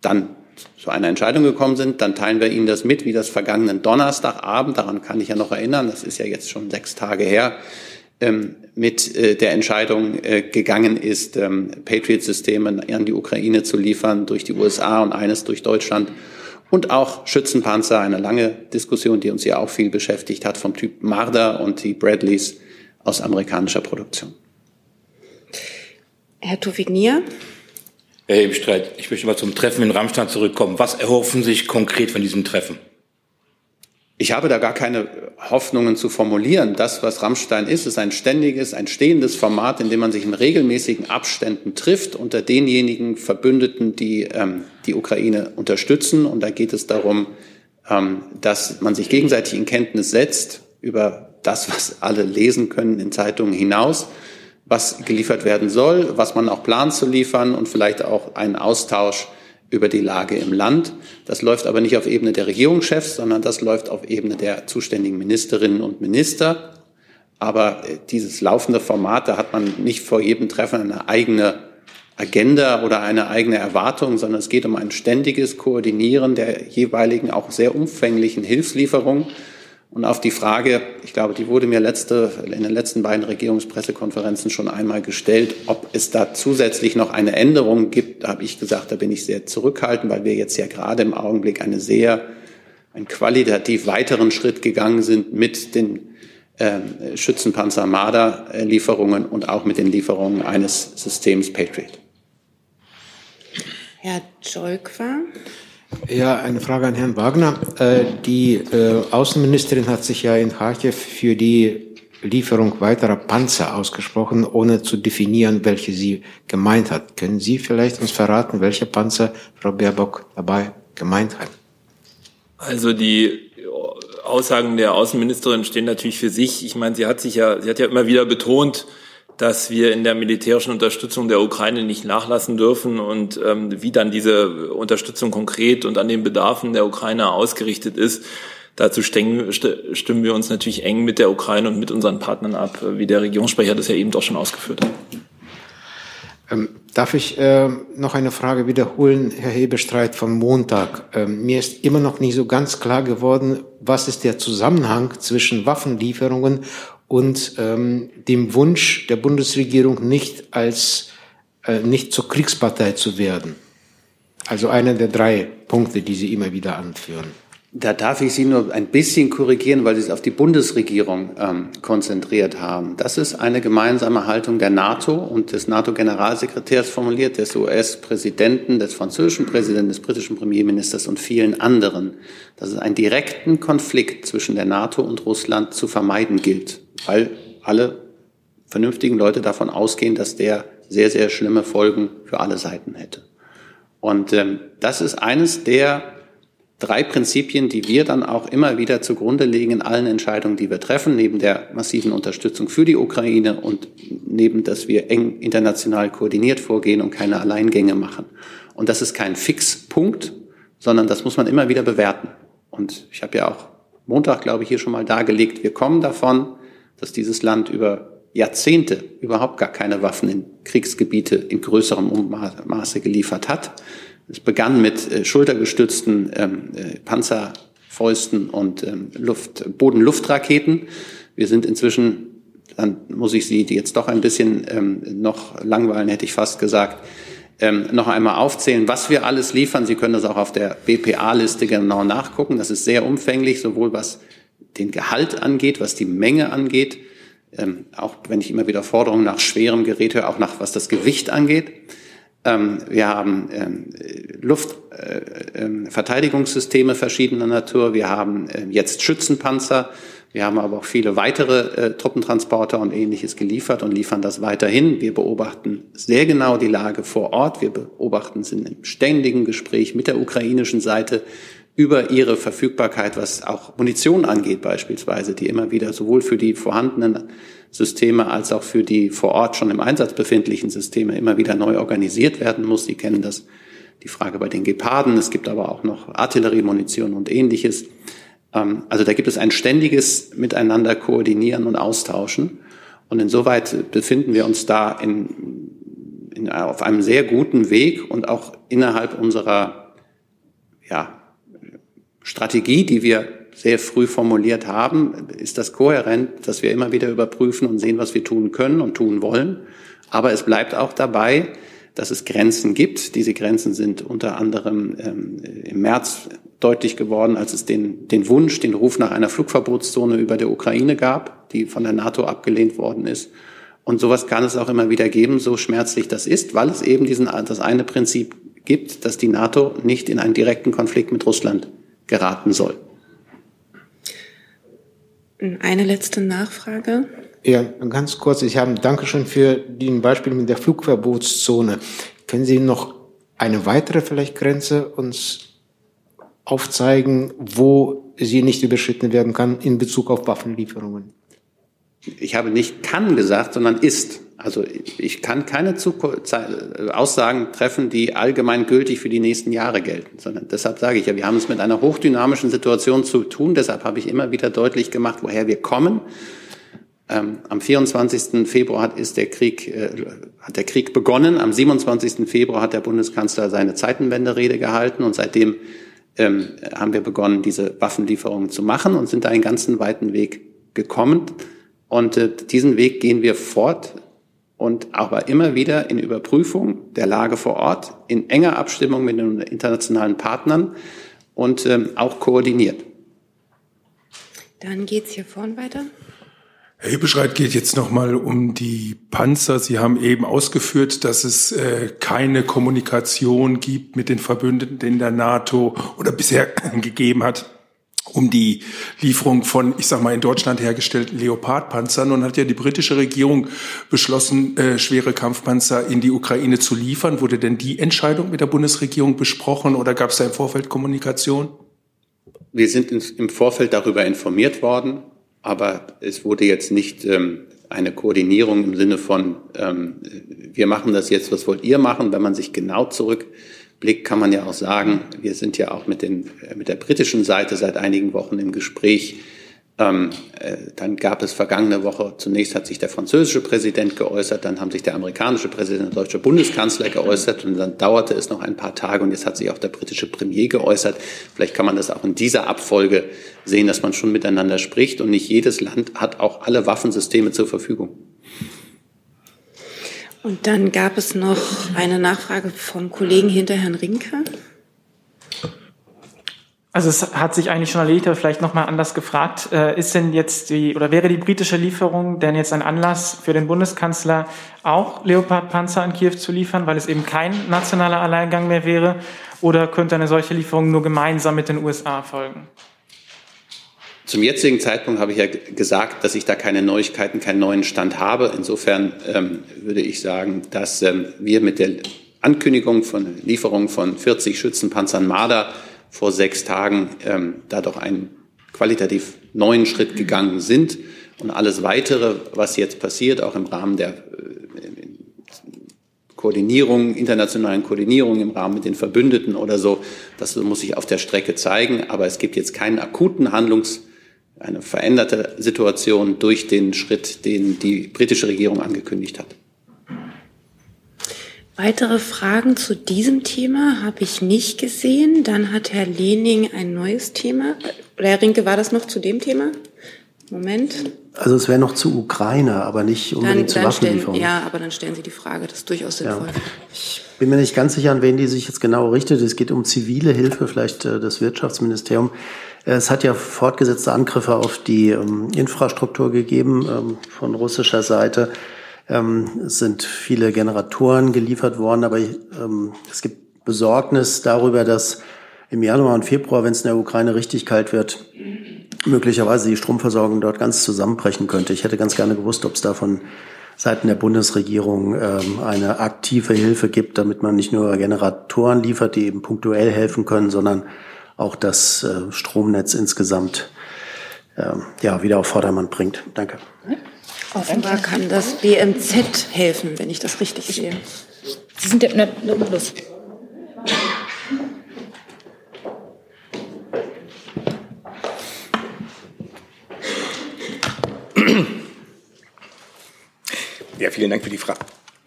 dann zu einer Entscheidung gekommen sind, dann teilen wir Ihnen das mit, wie das vergangenen Donnerstagabend, daran kann ich ja noch erinnern, das ist ja jetzt schon sechs Tage her, ähm, mit äh, der Entscheidung äh, gegangen ist, ähm, Patriot-Systeme an die Ukraine zu liefern durch die USA und eines durch Deutschland und auch Schützenpanzer, eine lange Diskussion, die uns ja auch viel beschäftigt hat, vom Typ Marder und die Bradleys aus amerikanischer Produktion. Herr Tufik-Nier. Herr Hebestreit, ich möchte mal zum Treffen in Rammstein zurückkommen. Was erhoffen Sie sich konkret von diesem Treffen? Ich habe da gar keine Hoffnungen zu formulieren. Das, was Rammstein ist, ist ein ständiges, ein stehendes Format, in dem man sich in regelmäßigen Abständen trifft unter denjenigen Verbündeten, die ähm, die Ukraine unterstützen. Und da geht es darum, ähm, dass man sich gegenseitig in Kenntnis setzt über das, was alle lesen können in Zeitungen hinaus, was geliefert werden soll, was man auch plant zu liefern und vielleicht auch einen Austausch über die Lage im Land. Das läuft aber nicht auf Ebene der Regierungschefs, sondern das läuft auf Ebene der zuständigen Ministerinnen und Minister. Aber äh, dieses laufende Format, da hat man nicht vor jedem Treffen eine eigene Agenda oder eine eigene Erwartung, sondern es geht um ein ständiges Koordinieren der jeweiligen auch sehr umfänglichen Hilfslieferungen und auf die Frage, ich glaube, die wurde mir letzte, in den letzten beiden Regierungspressekonferenzen schon einmal gestellt, ob es da zusätzlich noch eine Änderung gibt, habe ich gesagt, da bin ich sehr zurückhaltend, weil wir jetzt ja gerade im Augenblick eine sehr, einen qualitativ weiteren Schritt gegangen sind mit den äh, Schützenpanzer Marder-Lieferungen und auch mit den Lieferungen eines Systems Patriot. Herr Jolkwa. Ja, eine Frage an Herrn Wagner. Äh, die äh, Außenministerin hat sich ja in Kharkiv für die Lieferung weiterer Panzer ausgesprochen, ohne zu definieren, welche sie gemeint hat. Können Sie vielleicht uns verraten, welche Panzer Frau Baerbock dabei gemeint hat? Also die Aussagen der Außenministerin stehen natürlich für sich. Ich meine, sie hat sich ja, sie hat ja immer wieder betont, dass wir in der militärischen Unterstützung der Ukraine nicht nachlassen dürfen und ähm, wie dann diese Unterstützung konkret und an den Bedarfen der Ukraine ausgerichtet ist. Dazu stimmen wir uns natürlich eng mit der Ukraine und mit unseren Partnern ab, wie der Regierungssprecher das ja eben doch schon ausgeführt hat. Ähm, darf ich äh, noch eine Frage wiederholen, Herr Hebestreit, vom Montag? Ähm, mir ist immer noch nicht so ganz klar geworden, was ist der Zusammenhang zwischen Waffenlieferungen und ähm, dem Wunsch der Bundesregierung nicht als äh, nicht zur Kriegspartei zu werden. Also einer der drei Punkte, die Sie immer wieder anführen. Da darf ich Sie nur ein bisschen korrigieren, weil Sie es auf die Bundesregierung ähm, konzentriert haben. Das ist eine gemeinsame Haltung der NATO und des NATO-Generalsekretärs formuliert, des US-Präsidenten, des französischen Präsidenten, des britischen Premierministers und vielen anderen, dass es einen direkten Konflikt zwischen der NATO und Russland zu vermeiden gilt weil alle vernünftigen Leute davon ausgehen, dass der sehr, sehr schlimme Folgen für alle Seiten hätte. Und ähm, das ist eines der drei Prinzipien, die wir dann auch immer wieder zugrunde legen in allen Entscheidungen, die wir treffen, neben der massiven Unterstützung für die Ukraine und neben, dass wir eng international koordiniert vorgehen und keine Alleingänge machen. Und das ist kein Fixpunkt, sondern das muss man immer wieder bewerten. Und ich habe ja auch Montag, glaube ich, hier schon mal dargelegt, wir kommen davon, dass dieses Land über Jahrzehnte überhaupt gar keine Waffen in Kriegsgebiete in größerem Maße geliefert hat. Es begann mit äh, schultergestützten ähm, äh, Panzerfäusten und ähm, Luft, Boden-Luftraketen. Wir sind inzwischen, dann muss ich Sie jetzt doch ein bisschen ähm, noch langweilen, hätte ich fast gesagt, ähm, noch einmal aufzählen, was wir alles liefern. Sie können das auch auf der BPA-Liste genau nachgucken. Das ist sehr umfänglich, sowohl was den Gehalt angeht, was die Menge angeht, ähm, auch wenn ich immer wieder Forderungen nach schwerem Gerät höre, auch nach was das Gewicht angeht. Ähm, wir haben ähm, Luftverteidigungssysteme äh, äh, verschiedener Natur. Wir haben äh, jetzt Schützenpanzer. Wir haben aber auch viele weitere äh, Truppentransporter und ähnliches geliefert und liefern das weiterhin. Wir beobachten sehr genau die Lage vor Ort. Wir beobachten, sind im ständigen Gespräch mit der ukrainischen Seite über ihre Verfügbarkeit, was auch Munition angeht beispielsweise, die immer wieder sowohl für die vorhandenen Systeme als auch für die vor Ort schon im Einsatz befindlichen Systeme immer wieder neu organisiert werden muss. Sie kennen das, die Frage bei den Geparden. Es gibt aber auch noch Artilleriemunition und ähnliches. Ähm, also da gibt es ein ständiges Miteinander koordinieren und austauschen. Und insoweit befinden wir uns da in, in, auf einem sehr guten Weg und auch innerhalb unserer ja, Strategie, die wir sehr früh formuliert haben, ist das kohärent, dass wir immer wieder überprüfen und sehen, was wir tun können und tun wollen. Aber es bleibt auch dabei, dass es Grenzen gibt. Diese Grenzen sind unter anderem ähm, im März deutlich geworden, als es den, den Wunsch, den Ruf nach einer Flugverbotszone über der Ukraine gab, die von der NATO abgelehnt worden ist. Und sowas kann es auch immer wieder geben, so schmerzlich das ist, weil es eben diesen, das eine Prinzip gibt, dass die NATO nicht in einen direkten Konflikt mit Russland geraten soll. Eine letzte Nachfrage. Ja, ganz kurz. Ich habe Dankeschön für den Beispiel mit der Flugverbotszone. Können Sie noch eine weitere vielleicht Grenze uns aufzeigen, wo sie nicht überschritten werden kann in Bezug auf Waffenlieferungen? Ich habe nicht kann gesagt, sondern ist. Also ich kann keine Aussagen treffen, die allgemein gültig für die nächsten Jahre gelten, sondern deshalb sage ich ja, wir haben es mit einer hochdynamischen Situation zu tun. Deshalb habe ich immer wieder deutlich gemacht, woher wir kommen. Ähm, am 24. Februar hat, ist der Krieg, äh, hat der Krieg begonnen. Am 27. Februar hat der Bundeskanzler seine Zeitenwende-Rede gehalten und seitdem ähm, haben wir begonnen, diese Waffenlieferungen zu machen und sind da einen ganzen weiten Weg gekommen. Und äh, diesen Weg gehen wir fort und aber immer wieder in Überprüfung der Lage vor Ort, in enger Abstimmung mit den internationalen Partnern und ähm, auch koordiniert. Dann geht's hier vorn weiter. Herr Hebeschreit geht jetzt nochmal um die Panzer. Sie haben eben ausgeführt, dass es äh, keine Kommunikation gibt mit den Verbündeten in der NATO oder bisher gegeben hat um die Lieferung von, ich sag mal, in Deutschland hergestellten Leopardpanzern. Und hat ja die britische Regierung beschlossen, äh, schwere Kampfpanzer in die Ukraine zu liefern. Wurde denn die Entscheidung mit der Bundesregierung besprochen oder gab es da im Vorfeld Kommunikation? Wir sind im Vorfeld darüber informiert worden, aber es wurde jetzt nicht ähm, eine Koordinierung im Sinne von, ähm, wir machen das jetzt, was wollt ihr machen, wenn man sich genau zurück Blick kann man ja auch sagen, wir sind ja auch mit, den, äh, mit der britischen Seite seit einigen Wochen im Gespräch. Ähm, äh, dann gab es vergangene Woche, zunächst hat sich der französische Präsident geäußert, dann haben sich der amerikanische Präsident, der deutsche Bundeskanzler geäußert und dann dauerte es noch ein paar Tage und jetzt hat sich auch der britische Premier geäußert. Vielleicht kann man das auch in dieser Abfolge sehen, dass man schon miteinander spricht und nicht jedes Land hat auch alle Waffensysteme zur Verfügung. Und dann gab es noch eine Nachfrage vom Kollegen hinter Herrn Rinke. Also es hat sich eigentlich schon erledigt, aber vielleicht nochmal anders gefragt. Äh, ist denn jetzt die, oder wäre die britische Lieferung denn jetzt ein Anlass für den Bundeskanzler, auch Leopard-Panzer an Kiew zu liefern, weil es eben kein nationaler Alleingang mehr wäre? Oder könnte eine solche Lieferung nur gemeinsam mit den USA erfolgen? Zum jetzigen Zeitpunkt habe ich ja gesagt, dass ich da keine Neuigkeiten, keinen neuen Stand habe. Insofern ähm, würde ich sagen, dass ähm, wir mit der Ankündigung von Lieferung von 40 Schützenpanzern Marder vor sechs Tagen ähm, da doch einen qualitativ neuen Schritt gegangen sind. Und alles Weitere, was jetzt passiert, auch im Rahmen der äh, Koordinierung, internationalen Koordinierung im Rahmen mit den Verbündeten oder so, das muss sich auf der Strecke zeigen. Aber es gibt jetzt keinen akuten Handlungs eine veränderte Situation durch den Schritt, den die britische Regierung angekündigt hat. Weitere Fragen zu diesem Thema habe ich nicht gesehen. Dann hat Herr Lening ein neues Thema. Oder Herr Rinke, war das noch zu dem Thema? Moment. Also es wäre noch zu Ukraine, aber nicht unbedingt dann, zu dann Waffenlieferungen. Ja, aber dann stellen Sie die Frage, das ist durchaus sinnvoll. Ja. Ich bin mir nicht ganz sicher, an wen die sich jetzt genau richtet. Es geht um zivile Hilfe, vielleicht äh, das Wirtschaftsministerium. Es hat ja fortgesetzte Angriffe auf die ähm, Infrastruktur gegeben ähm, von russischer Seite. Ähm, es sind viele Generatoren geliefert worden, aber ähm, es gibt Besorgnis darüber, dass im Januar und Februar, wenn es in der Ukraine richtig kalt wird, möglicherweise die Stromversorgung dort ganz zusammenbrechen könnte. Ich hätte ganz gerne gewusst, ob es da von Seiten der Bundesregierung ähm, eine aktive Hilfe gibt, damit man nicht nur Generatoren liefert, die eben punktuell helfen können, sondern auch das äh, Stromnetz insgesamt äh, ja, wieder auf Vordermann bringt. Danke. Offenbar kann das BMZ helfen, wenn ich das richtig sehe. Sie sind der, na, los. Ja, vielen Dank für die Frage.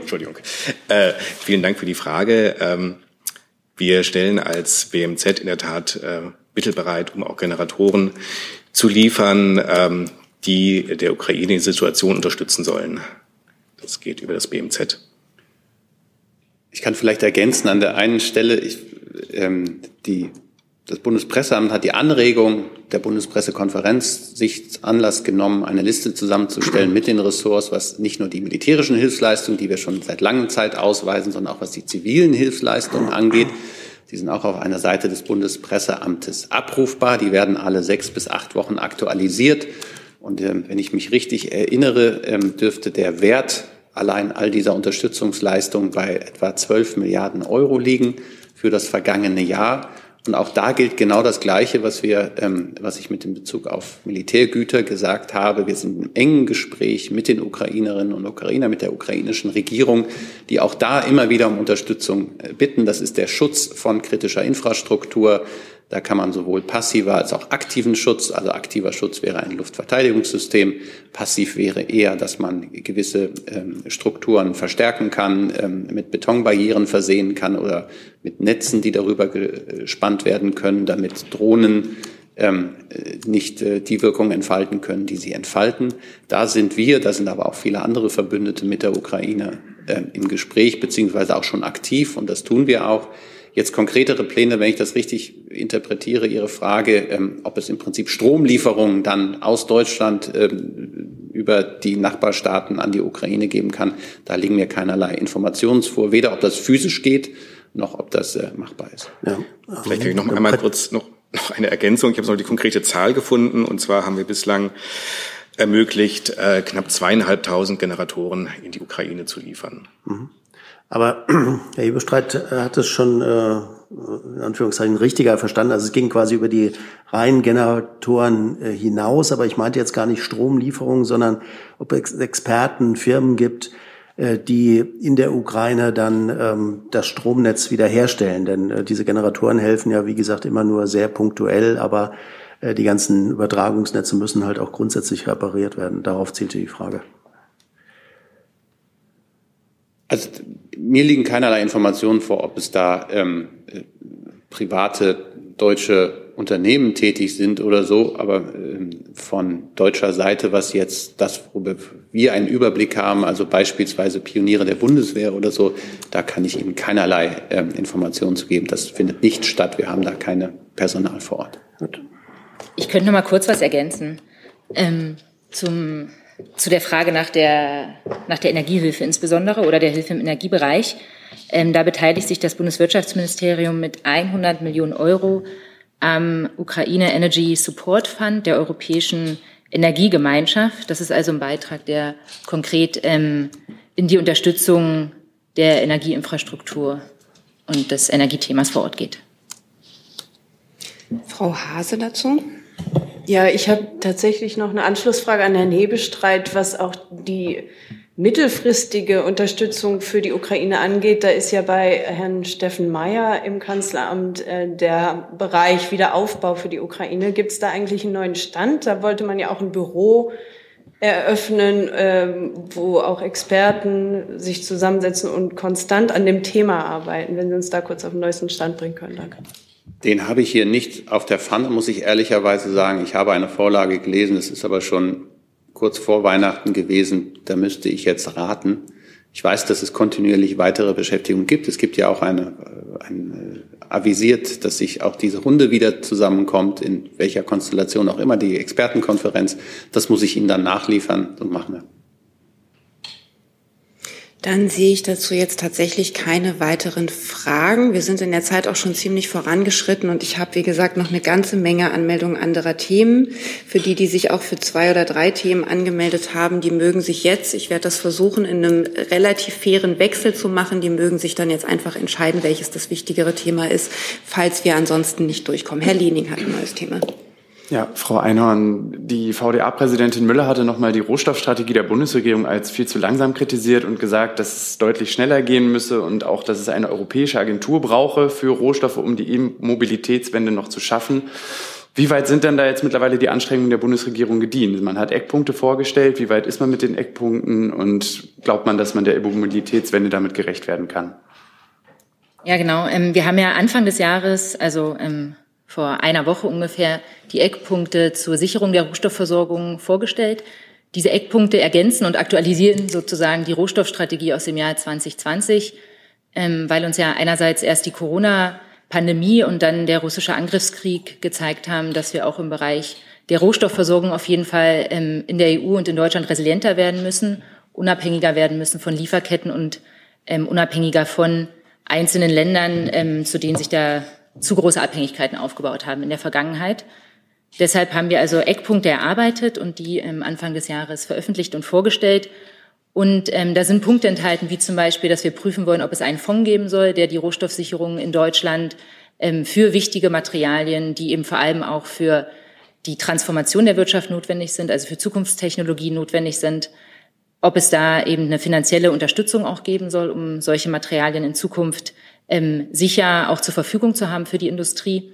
Entschuldigung. Äh, vielen Dank für die Frage. Ähm, wir stellen als BMZ in der Tat äh, mittelbereit, um auch Generatoren zu liefern, ähm, die der Ukraine die Situation unterstützen sollen. Das geht über das BMZ. Ich kann vielleicht ergänzen an der einen Stelle, ich, ähm, die, das Bundespresseamt hat die Anregung der Bundespressekonferenz sich Anlass genommen, eine Liste zusammenzustellen mit den Ressorts, was nicht nur die militärischen Hilfsleistungen, die wir schon seit langer Zeit ausweisen, sondern auch was die zivilen Hilfsleistungen angeht. Die sind auch auf einer Seite des Bundespresseamtes abrufbar. Die werden alle sechs bis acht Wochen aktualisiert. Und ähm, wenn ich mich richtig erinnere, ähm, dürfte der Wert allein all dieser Unterstützungsleistungen bei etwa 12 Milliarden Euro liegen für das vergangene Jahr. Und auch da gilt genau das Gleiche, was wir, ähm, was ich mit dem Bezug auf Militärgüter gesagt habe. Wir sind im engen Gespräch mit den Ukrainerinnen und Ukrainern, mit der ukrainischen Regierung, die auch da immer wieder um Unterstützung äh, bitten. Das ist der Schutz von kritischer Infrastruktur, da kann man sowohl passiver als auch aktiven Schutz, also aktiver Schutz wäre ein Luftverteidigungssystem, passiv wäre eher, dass man gewisse ähm, Strukturen verstärken kann, ähm, mit Betonbarrieren versehen kann oder mit Netzen, die darüber gespannt werden können, damit Drohnen ähm, nicht äh, die Wirkung entfalten können, die sie entfalten. Da sind wir, da sind aber auch viele andere Verbündete mit der Ukraine äh, im Gespräch, beziehungsweise auch schon aktiv, und das tun wir auch. Jetzt konkretere Pläne, wenn ich das richtig interpretiere, Ihre Frage, ähm, ob es im Prinzip Stromlieferungen dann aus Deutschland ähm, über die Nachbarstaaten an die Ukraine geben kann, da liegen mir keinerlei Informationen vor, weder ob das physisch geht, noch ob das äh, machbar ist. Ja. Vielleicht kann ich noch einmal kurz noch, noch eine Ergänzung. Ich habe noch die konkrete Zahl gefunden, und zwar haben wir bislang ermöglicht, äh, knapp zweieinhalbtausend Generatoren in die Ukraine zu liefern. Mhm. Aber Herr Hebestreit hat es schon äh, in Anführungszeichen richtiger verstanden. Also es ging quasi über die reinen Generatoren äh, hinaus, aber ich meinte jetzt gar nicht Stromlieferungen, sondern ob es Experten, Firmen gibt, äh, die in der Ukraine dann ähm, das Stromnetz wiederherstellen. Denn äh, diese Generatoren helfen ja, wie gesagt, immer nur sehr punktuell, aber äh, die ganzen Übertragungsnetze müssen halt auch grundsätzlich repariert werden. Darauf zielte die Frage. Also mir liegen keinerlei Informationen vor, ob es da ähm, äh, private deutsche Unternehmen tätig sind oder so, aber ähm, von deutscher Seite, was jetzt das, worüber wir einen Überblick haben, also beispielsweise Pioniere der Bundeswehr oder so, da kann ich Ihnen keinerlei ähm, Informationen zu geben. Das findet nicht statt. Wir haben da keine Personal vor Ort. Ich könnte noch mal kurz was ergänzen ähm, zum zu der Frage nach der, nach der Energiehilfe insbesondere oder der Hilfe im Energiebereich. Ähm, da beteiligt sich das Bundeswirtschaftsministerium mit 100 Millionen Euro am Ukraine Energy Support Fund der Europäischen Energiegemeinschaft. Das ist also ein Beitrag, der konkret ähm, in die Unterstützung der Energieinfrastruktur und des Energiethemas vor Ort geht. Frau Hase dazu. Ja, ich habe tatsächlich noch eine Anschlussfrage an Herrn Hebestreit, was auch die mittelfristige Unterstützung für die Ukraine angeht. Da ist ja bei Herrn Steffen Mayer im Kanzleramt äh, der Bereich Wiederaufbau für die Ukraine. Gibt es da eigentlich einen neuen Stand? Da wollte man ja auch ein Büro eröffnen, ähm, wo auch Experten sich zusammensetzen und konstant an dem Thema arbeiten. Wenn Sie uns da kurz auf den neuesten Stand bringen können, danke. Den habe ich hier nicht auf der Pfanne, muss ich ehrlicherweise sagen. Ich habe eine Vorlage gelesen, es ist aber schon kurz vor Weihnachten gewesen. Da müsste ich jetzt raten. Ich weiß, dass es kontinuierlich weitere Beschäftigung gibt. Es gibt ja auch eine, eine avisiert, dass sich auch diese Runde wieder zusammenkommt, in welcher Konstellation auch immer, die Expertenkonferenz. Das muss ich Ihnen dann nachliefern und machen. Dann sehe ich dazu jetzt tatsächlich keine weiteren Fragen. Wir sind in der Zeit auch schon ziemlich vorangeschritten und ich habe, wie gesagt, noch eine ganze Menge Anmeldungen anderer Themen. Für die, die sich auch für zwei oder drei Themen angemeldet haben, die mögen sich jetzt, ich werde das versuchen, in einem relativ fairen Wechsel zu machen, die mögen sich dann jetzt einfach entscheiden, welches das wichtigere Thema ist, falls wir ansonsten nicht durchkommen. Herr Liening hat ein neues Thema. Ja, Frau Einhorn, die VDA-Präsidentin Müller hatte nochmal die Rohstoffstrategie der Bundesregierung als viel zu langsam kritisiert und gesagt, dass es deutlich schneller gehen müsse und auch, dass es eine europäische Agentur brauche für Rohstoffe, um die E-Mobilitätswende noch zu schaffen. Wie weit sind denn da jetzt mittlerweile die Anstrengungen der Bundesregierung gedient? Man hat Eckpunkte vorgestellt. Wie weit ist man mit den Eckpunkten und glaubt man, dass man der E-Mobilitätswende damit gerecht werden kann? Ja, genau. Ähm, wir haben ja Anfang des Jahres, also ähm, vor einer Woche ungefähr die Eckpunkte zur Sicherung der Rohstoffversorgung vorgestellt. Diese Eckpunkte ergänzen und aktualisieren sozusagen die Rohstoffstrategie aus dem Jahr 2020, ähm, weil uns ja einerseits erst die Corona-Pandemie und dann der russische Angriffskrieg gezeigt haben, dass wir auch im Bereich der Rohstoffversorgung auf jeden Fall ähm, in der EU und in Deutschland resilienter werden müssen, unabhängiger werden müssen von Lieferketten und ähm, unabhängiger von einzelnen Ländern, zu denen sich da zu große Abhängigkeiten aufgebaut haben in der Vergangenheit. Deshalb haben wir also Eckpunkte erarbeitet und die ähm, Anfang des Jahres veröffentlicht und vorgestellt. Und ähm, da sind Punkte enthalten, wie zum Beispiel, dass wir prüfen wollen, ob es einen Fonds geben soll, der die Rohstoffsicherung in Deutschland ähm, für wichtige Materialien, die eben vor allem auch für die Transformation der Wirtschaft notwendig sind, also für Zukunftstechnologien notwendig sind, ob es da eben eine finanzielle Unterstützung auch geben soll, um solche Materialien in Zukunft ähm, sicher auch zur Verfügung zu haben für die Industrie.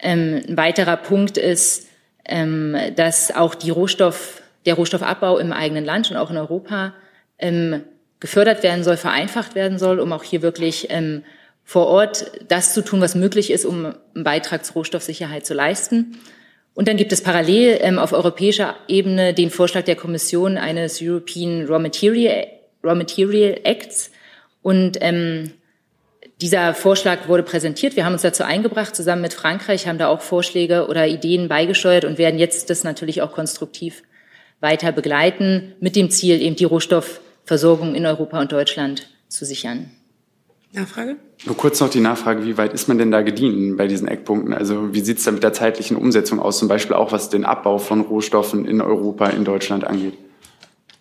Ähm, ein weiterer Punkt ist, ähm, dass auch die Rohstoff, der Rohstoffabbau im eigenen Land und auch in Europa ähm, gefördert werden soll, vereinfacht werden soll, um auch hier wirklich ähm, vor Ort das zu tun, was möglich ist, um einen Beitrag zur Rohstoffsicherheit zu leisten. Und dann gibt es parallel ähm, auf europäischer Ebene den Vorschlag der Kommission eines European Raw Material, Raw Material Acts. Und ähm, dieser Vorschlag wurde präsentiert. Wir haben uns dazu eingebracht, zusammen mit Frankreich, haben da auch Vorschläge oder Ideen beigesteuert und werden jetzt das natürlich auch konstruktiv weiter begleiten, mit dem Ziel, eben die Rohstoffversorgung in Europa und Deutschland zu sichern. Nachfrage? Nur kurz noch die Nachfrage, wie weit ist man denn da gediehen bei diesen Eckpunkten? Also wie sieht es da mit der zeitlichen Umsetzung aus, zum Beispiel auch was den Abbau von Rohstoffen in Europa, in Deutschland angeht?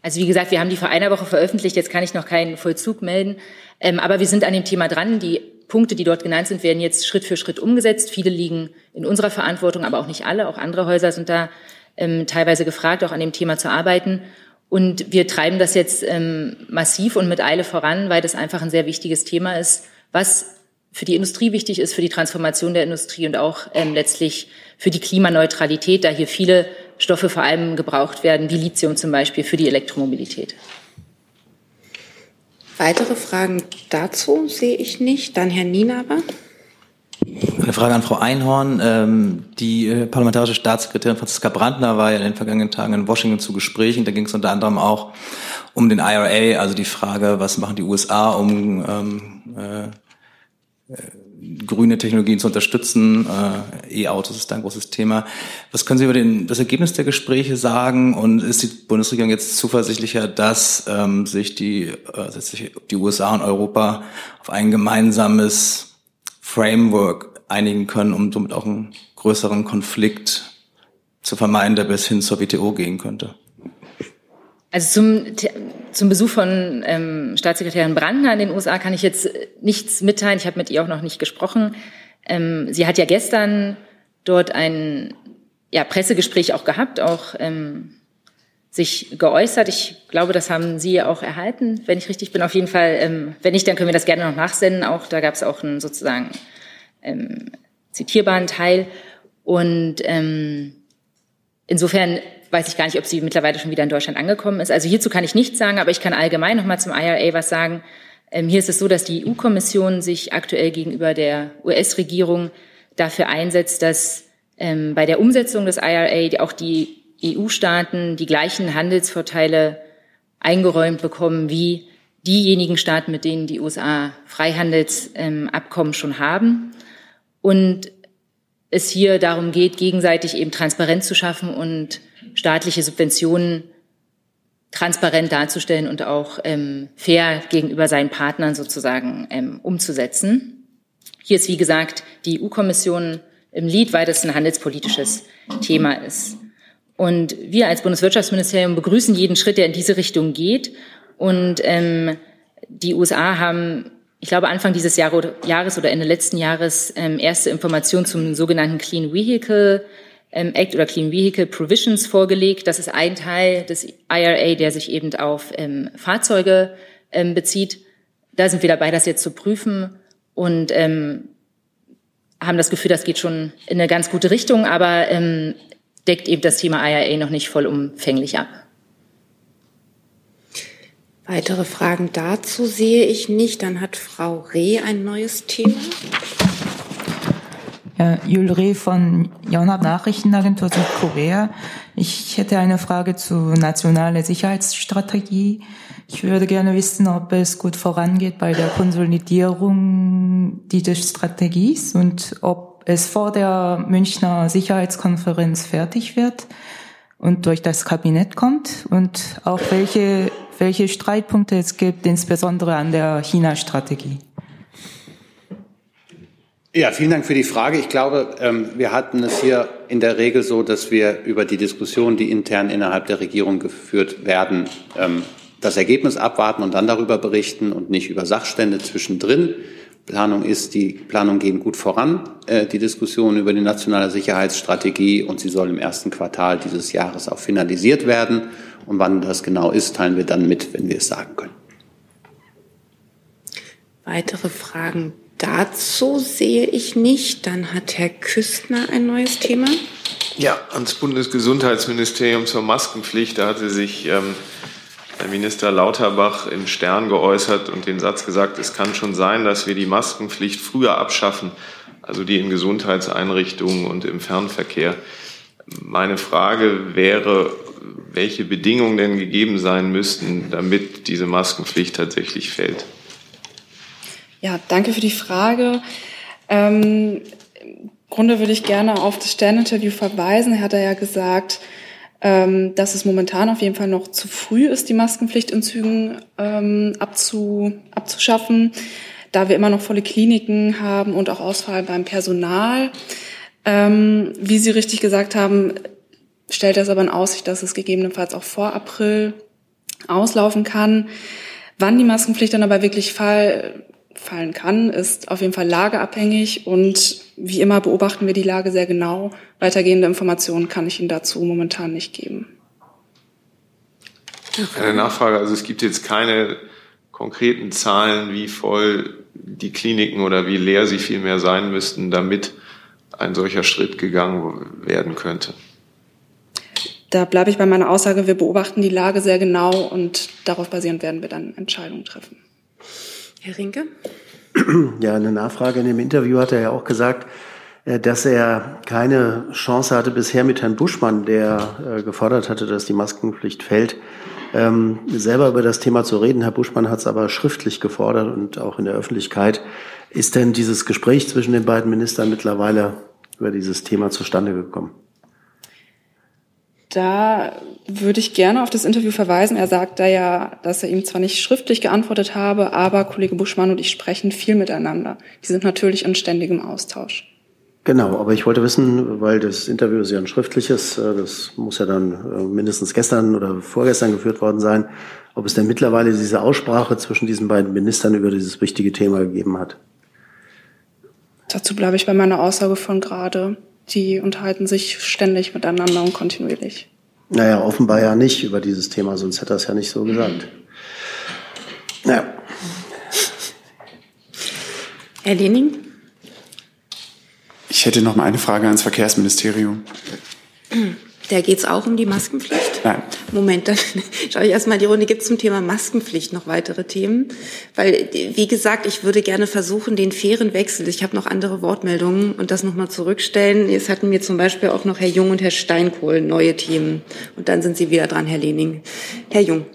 Also wie gesagt, wir haben die vor einer Woche veröffentlicht, jetzt kann ich noch keinen Vollzug melden, ähm, aber wir sind an dem Thema dran. Die Punkte, die dort genannt sind, werden jetzt Schritt für Schritt umgesetzt. Viele liegen in unserer Verantwortung, aber auch nicht alle. Auch andere Häuser sind da ähm, teilweise gefragt, auch an dem Thema zu arbeiten. Und wir treiben das jetzt ähm, massiv und mit Eile voran, weil das einfach ein sehr wichtiges Thema ist, was für die Industrie wichtig ist, für die Transformation der Industrie und auch ähm, letztlich für die Klimaneutralität, da hier viele Stoffe vor allem gebraucht werden, wie Lithium zum Beispiel für die Elektromobilität. Weitere Fragen dazu sehe ich nicht. Dann Herr Nienaber. Eine Frage an Frau Einhorn. Ähm, die äh, parlamentarische Staatssekretärin Franziska Brandner war ja in den vergangenen Tagen in Washington zu Gesprächen. Da ging es unter anderem auch um den IRA, also die Frage, was machen die USA, um ähm, äh, äh, grüne Technologien zu unterstützen. Äh, E-Autos ist da ein großes Thema. Was können Sie über den, das Ergebnis der Gespräche sagen? Und ist die Bundesregierung jetzt zuversichtlicher, dass ähm, sich die, äh, sich die USA und Europa auf ein gemeinsames Framework einigen können, um somit auch einen größeren Konflikt zu vermeiden, der bis hin zur WTO gehen könnte? Also zum, zum Besuch von ähm, Staatssekretärin Brandner in den USA kann ich jetzt nichts mitteilen. Ich habe mit ihr auch noch nicht gesprochen. Ähm, sie hat ja gestern dort ein ja, Pressegespräch auch gehabt, auch ähm, sich geäußert. Ich glaube, das haben Sie auch erhalten, wenn ich richtig bin. Auf jeden Fall, ähm, wenn nicht, dann können wir das gerne noch nachsenden. Auch da gab es auch einen sozusagen ähm, zitierbaren Teil. Und ähm, insofern weiß ich gar nicht, ob sie mittlerweile schon wieder in Deutschland angekommen ist. Also hierzu kann ich nichts sagen, aber ich kann allgemein noch mal zum IRA was sagen. Ähm, hier ist es so, dass die EU-Kommission sich aktuell gegenüber der US-Regierung dafür einsetzt, dass ähm, bei der Umsetzung des IRA auch die EU-Staaten die gleichen Handelsvorteile eingeräumt bekommen wie diejenigen Staaten, mit denen die USA Freihandelsabkommen schon haben. Und es hier darum geht, gegenseitig eben Transparenz zu schaffen und staatliche Subventionen transparent darzustellen und auch ähm, fair gegenüber seinen Partnern sozusagen ähm, umzusetzen. Hier ist, wie gesagt, die EU-Kommission im Lied, weil das ein handelspolitisches Thema ist. Und wir als Bundeswirtschaftsministerium begrüßen jeden Schritt, der in diese Richtung geht. Und ähm, die USA haben, ich glaube, Anfang dieses Jahr Jahres oder Ende letzten Jahres ähm, erste Informationen zum sogenannten Clean Vehicle Act oder Clean Vehicle Provisions vorgelegt. Das ist ein Teil des IRA, der sich eben auf ähm, Fahrzeuge ähm, bezieht. Da sind wir dabei, das jetzt zu prüfen und ähm, haben das Gefühl, das geht schon in eine ganz gute Richtung, aber ähm, deckt eben das Thema IRA noch nicht vollumfänglich ab. Weitere Fragen dazu sehe ich nicht. Dann hat Frau Reh ein neues Thema. Ja, Julre von Yonhap Nachrichtenagentur Südkorea. Ich hätte eine Frage zur nationalen Sicherheitsstrategie. Ich würde gerne wissen, ob es gut vorangeht bei der Konsolidierung dieser Strategie und ob es vor der Münchner Sicherheitskonferenz fertig wird und durch das Kabinett kommt und auch welche, welche Streitpunkte es gibt, insbesondere an der China-Strategie. Ja, vielen Dank für die Frage. Ich glaube, ähm, wir hatten es hier in der Regel so, dass wir über die Diskussionen, die intern innerhalb der Regierung geführt werden, ähm, das Ergebnis abwarten und dann darüber berichten und nicht über Sachstände zwischendrin. Planung ist, die Planungen gehen gut voran, äh, die Diskussion über die nationale Sicherheitsstrategie und sie soll im ersten Quartal dieses Jahres auch finalisiert werden. Und wann das genau ist, teilen wir dann mit, wenn wir es sagen können. Weitere Fragen dazu sehe ich nicht. Dann hat Herr Küstner ein neues Thema. Ja, ans Bundesgesundheitsministerium zur Maskenpflicht. Da hatte sich ähm, Herr Minister Lauterbach im Stern geäußert und den Satz gesagt, es kann schon sein, dass wir die Maskenpflicht früher abschaffen, also die in Gesundheitseinrichtungen und im Fernverkehr. Meine Frage wäre, welche Bedingungen denn gegeben sein müssten, damit diese Maskenpflicht tatsächlich fällt. Ja, danke für die Frage. Ähm, Im Grunde würde ich gerne auf das Sterninterview verweisen. Er hat ja gesagt, ähm, dass es momentan auf jeden Fall noch zu früh ist, die Maskenpflicht in Zügen ähm, abzu, abzuschaffen, da wir immer noch volle Kliniken haben und auch Ausfall beim Personal. Ähm, wie Sie richtig gesagt haben, stellt das aber in Aussicht, dass es gegebenenfalls auch vor April auslaufen kann. Wann die Maskenpflicht dann aber wirklich fall, fallen kann, ist auf jeden Fall lageabhängig und wie immer beobachten wir die Lage sehr genau. Weitergehende Informationen kann ich Ihnen dazu momentan nicht geben. Eine Nachfrage, also es gibt jetzt keine konkreten Zahlen, wie voll die Kliniken oder wie leer sie vielmehr sein müssten, damit ein solcher Schritt gegangen werden könnte. Da bleibe ich bei meiner Aussage, wir beobachten die Lage sehr genau und darauf basierend werden wir dann Entscheidungen treffen. Herr Rinke? Ja, eine Nachfrage in dem Interview hat er ja auch gesagt, äh, dass er keine Chance hatte bisher mit Herrn Buschmann, der äh, gefordert hatte, dass die Maskenpflicht fällt, ähm, selber über das Thema zu reden. Herr Buschmann hat es aber schriftlich gefordert und auch in der Öffentlichkeit. Ist denn dieses Gespräch zwischen den beiden Ministern mittlerweile über dieses Thema zustande gekommen? Da würde ich gerne auf das Interview verweisen. Er sagt da ja, dass er ihm zwar nicht schriftlich geantwortet habe, aber Kollege Buschmann und ich sprechen viel miteinander. Die sind natürlich in ständigem Austausch. Genau, aber ich wollte wissen, weil das Interview ist ja ein schriftliches, äh, das muss ja dann äh, mindestens gestern oder vorgestern geführt worden sein, ob es denn mittlerweile diese Aussprache zwischen diesen beiden Ministern über dieses wichtige Thema gegeben hat. Dazu bleibe ich bei meiner Aussage von gerade die unterhalten sich ständig miteinander und kontinuierlich. Naja, offenbar ja nicht über dieses Thema, sonst hätte er es ja nicht so gesagt. Naja. Herr Lening? Ich hätte noch mal eine Frage ans Verkehrsministerium. Da geht es auch um die Maskenpflicht? Nein. Moment, dann schaue ich erstmal die Runde. Gibt es zum Thema Maskenpflicht noch weitere Themen? Weil, wie gesagt, ich würde gerne versuchen, den fairen Wechsel, ich habe noch andere Wortmeldungen und das nochmal zurückstellen. Jetzt hatten mir zum Beispiel auch noch Herr Jung und Herr Steinkohl neue Themen. Und dann sind Sie wieder dran, Herr Lening. Herr Jung.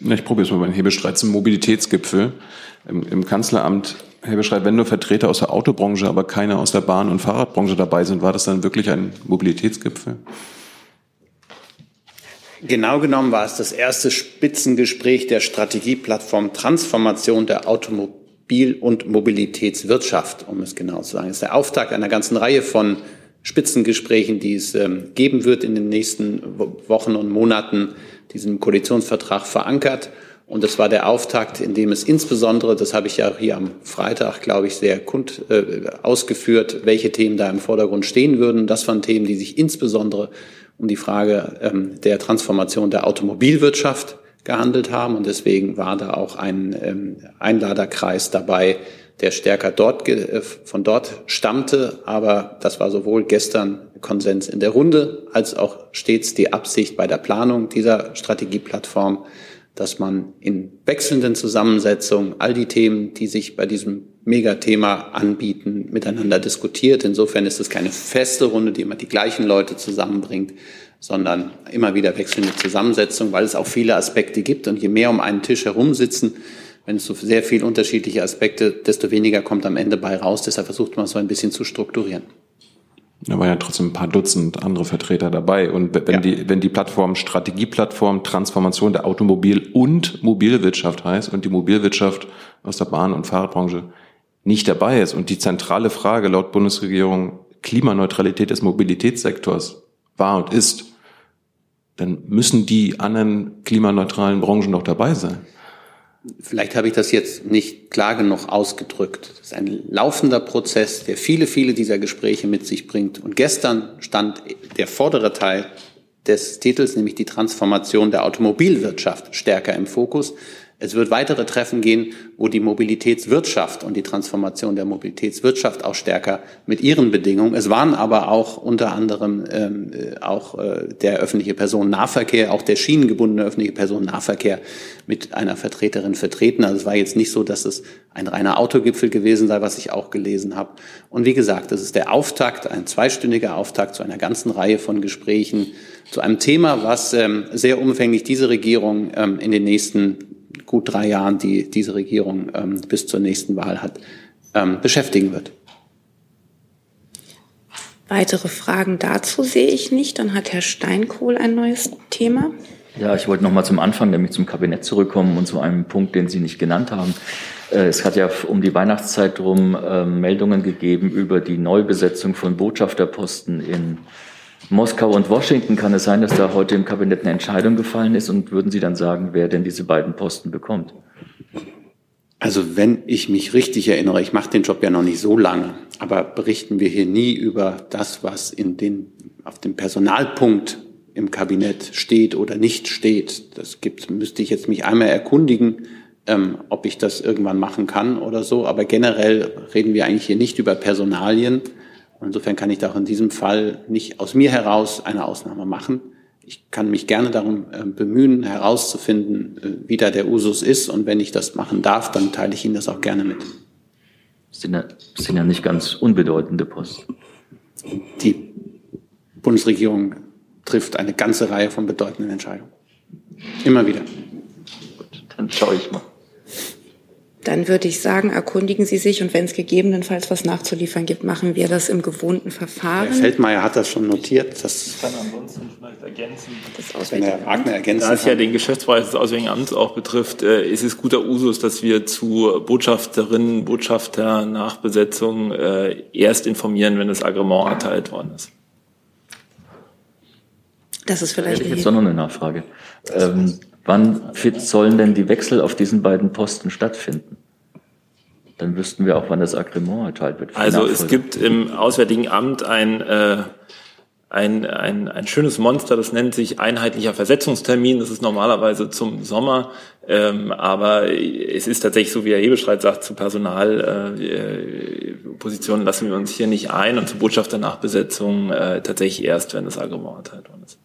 Na, ich probiere es mal bei den Hebestreit zum Mobilitätsgipfel. Im, Im Kanzleramt Herr Beschreit, wenn nur Vertreter aus der Autobranche, aber keine aus der Bahn- und Fahrradbranche dabei sind, war das dann wirklich ein Mobilitätsgipfel? Genau genommen war es das erste Spitzengespräch der Strategieplattform Transformation der Automobil- und Mobilitätswirtschaft, um es genau zu sagen. Es ist der Auftakt einer ganzen Reihe von Spitzengesprächen, die es ähm, geben wird in den nächsten Wochen und Monaten, diesen Koalitionsvertrag verankert. Und das war der Auftakt, in dem es insbesondere, das habe ich ja hier am Freitag, glaube ich, sehr kund, äh, ausgeführt, welche Themen da im Vordergrund stehen würden. Das waren Themen, die sich insbesondere um die Frage ähm, der Transformation der Automobilwirtschaft gehandelt haben. Und deswegen war da auch ein ähm, Einladerkreis dabei, der stärker dort äh, von dort stammte. Aber das war sowohl gestern Konsens in der Runde als auch stets die Absicht bei der Planung dieser Strategieplattform dass man in wechselnden Zusammensetzungen all die Themen, die sich bei diesem Megathema anbieten, miteinander diskutiert. Insofern ist es keine feste Runde, die immer die gleichen Leute zusammenbringt, sondern immer wieder wechselnde Zusammensetzung, weil es auch viele Aspekte gibt. Und je mehr um einen Tisch herum sitzen, wenn es so sehr viele unterschiedliche Aspekte, desto weniger kommt am Ende bei raus. Deshalb versucht man es so ein bisschen zu strukturieren. Da waren ja trotzdem ein paar Dutzend andere Vertreter dabei. Und wenn, ja. die, wenn die Plattform Strategieplattform Transformation der Automobil- und Mobilwirtschaft heißt und die Mobilwirtschaft aus der Bahn- und Fahrradbranche nicht dabei ist und die zentrale Frage laut Bundesregierung Klimaneutralität des Mobilitätssektors war und ist, dann müssen die anderen klimaneutralen Branchen doch dabei sein. Vielleicht habe ich das jetzt nicht klar genug ausgedrückt. Das ist ein laufender Prozess, der viele, viele dieser Gespräche mit sich bringt. Und gestern stand der vordere Teil des Titels, nämlich die Transformation der Automobilwirtschaft, stärker im Fokus. Es wird weitere Treffen gehen, wo die Mobilitätswirtschaft und die Transformation der Mobilitätswirtschaft auch stärker mit ihren Bedingungen. Es waren aber auch unter anderem ähm, äh, auch äh, der öffentliche Personennahverkehr, auch der schienengebundene öffentliche Personennahverkehr mit einer Vertreterin vertreten. Also es war jetzt nicht so, dass es ein reiner Autogipfel gewesen sei, was ich auch gelesen habe. Und wie gesagt, das ist der Auftakt, ein zweistündiger Auftakt zu einer ganzen Reihe von Gesprächen zu einem Thema, was ähm, sehr umfänglich diese Regierung ähm, in den nächsten gut drei Jahren, die diese Regierung ähm, bis zur nächsten Wahl hat, ähm, beschäftigen wird. Weitere Fragen dazu sehe ich nicht. Dann hat Herr Steinkohl ein neues Thema. Ja, ich wollte noch mal zum Anfang, nämlich zum Kabinett zurückkommen und zu einem Punkt, den Sie nicht genannt haben. Äh, es hat ja um die Weihnachtszeit drum äh, Meldungen gegeben über die Neubesetzung von Botschafterposten in Moskau und Washington kann es sein, dass da heute im Kabinett eine Entscheidung gefallen ist und würden Sie dann sagen, wer denn diese beiden Posten bekommt? Also wenn ich mich richtig erinnere, ich mache den Job ja noch nicht so lange, aber berichten wir hier nie über das, was in den, auf dem Personalpunkt im Kabinett steht oder nicht steht. Das gibt, müsste ich jetzt mich einmal erkundigen, ähm, ob ich das irgendwann machen kann oder so. Aber generell reden wir eigentlich hier nicht über Personalien, Insofern kann ich da auch in diesem Fall nicht aus mir heraus eine Ausnahme machen. Ich kann mich gerne darum äh, bemühen, herauszufinden, äh, wie da der Usus ist. Und wenn ich das machen darf, dann teile ich Ihnen das auch gerne mit. Das sind ja, das sind ja nicht ganz unbedeutende Posten. Die Bundesregierung trifft eine ganze Reihe von bedeutenden Entscheidungen. Immer wieder. Gut, dann schaue ich mal. Dann würde ich sagen, erkundigen Sie sich und wenn es gegebenenfalls was nachzuliefern gibt, machen wir das im gewohnten Verfahren. Herr Feldmeier hat das schon notiert. Das kann ansonsten vielleicht ergänzen. Das Auswärtige Wagner ergänzen. Da es ja den Geschäftsbereich des Auswärtigen Amts auch betrifft, äh, ist es guter Usus, dass wir zu Botschafterinnen, Botschafter nach Besetzung äh, erst informieren, wenn das Agreement erteilt worden ist. Das ist vielleicht. Hätte ich jetzt doch noch eine Nachfrage. Ähm, Wann sollen denn die Wechsel auf diesen beiden Posten stattfinden? Dann wüssten wir auch, wann das Agreement erteilt wird. Also es gibt im Auswärtigen Amt ein, äh, ein, ein, ein schönes Monster, das nennt sich einheitlicher Versetzungstermin. Das ist normalerweise zum Sommer, ähm, aber es ist tatsächlich so, wie Herr Hebestreit sagt, zu Personalpositionen äh, lassen wir uns hier nicht ein und zu Botschafternachbesetzung äh, tatsächlich erst, wenn das Agreement erteilt worden ist.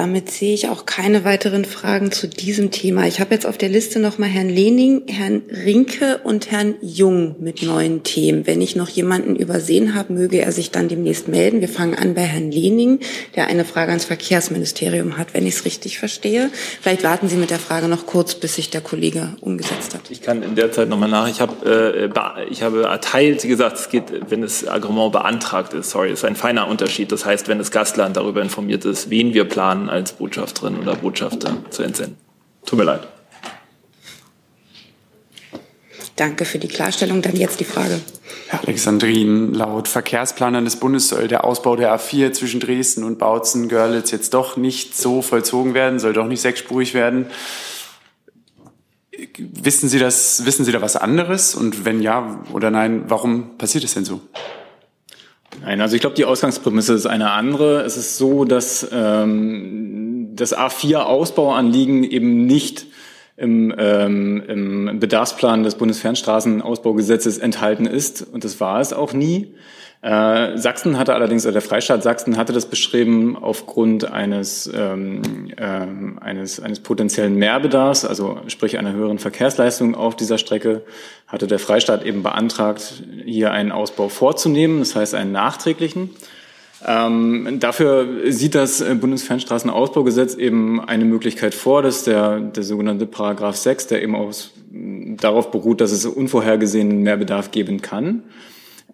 Damit sehe ich auch keine weiteren Fragen zu diesem Thema. Ich habe jetzt auf der Liste nochmal Herrn Lening, Herrn Rinke und Herrn Jung mit neuen Themen. Wenn ich noch jemanden übersehen habe, möge er sich dann demnächst melden. Wir fangen an bei Herrn Lening, der eine Frage ans Verkehrsministerium hat, wenn ich es richtig verstehe. Vielleicht warten Sie mit der Frage noch kurz, bis sich der Kollege umgesetzt hat. Ich kann in der Zeit nochmal nach. Ich habe, äh, ich habe erteilt, gesagt, es geht, wenn das Agreement beantragt ist. Sorry, ist ein feiner Unterschied. Das heißt, wenn das Gastland darüber informiert ist, wen wir planen, als Botschafterin oder Botschafter zu entsenden. Tut mir leid. Danke für die Klarstellung. Dann jetzt die Frage. Herr Alexandrin, laut Verkehrsplanern des Bundes soll der Ausbau der A4 zwischen Dresden und Bautzen-Görlitz jetzt doch nicht so vollzogen werden, soll doch nicht sechsspurig werden. Wissen Sie das, wissen Sie da was anderes? Und wenn ja oder nein, warum passiert es denn so? Nein, also ich glaube, die Ausgangsprämisse ist eine andere. Es ist so, dass ähm, das A4-Ausbauanliegen eben nicht im, ähm, im Bedarfsplan des Bundesfernstraßenausbaugesetzes enthalten ist. Und das war es auch nie. Äh, Sachsen hatte allerdings, oder der Freistaat Sachsen hatte das beschrieben aufgrund eines, ähm, ähm, eines, eines potenziellen Mehrbedarfs, also sprich einer höheren Verkehrsleistung auf dieser Strecke, hatte der Freistaat eben beantragt, hier einen Ausbau vorzunehmen, das heißt einen nachträglichen. Ähm, dafür sieht das Bundesfernstraßenausbaugesetz eben eine Möglichkeit vor, dass der, der sogenannte Paragraph 6, der eben aus, darauf beruht, dass es unvorhergesehenen Mehrbedarf geben kann.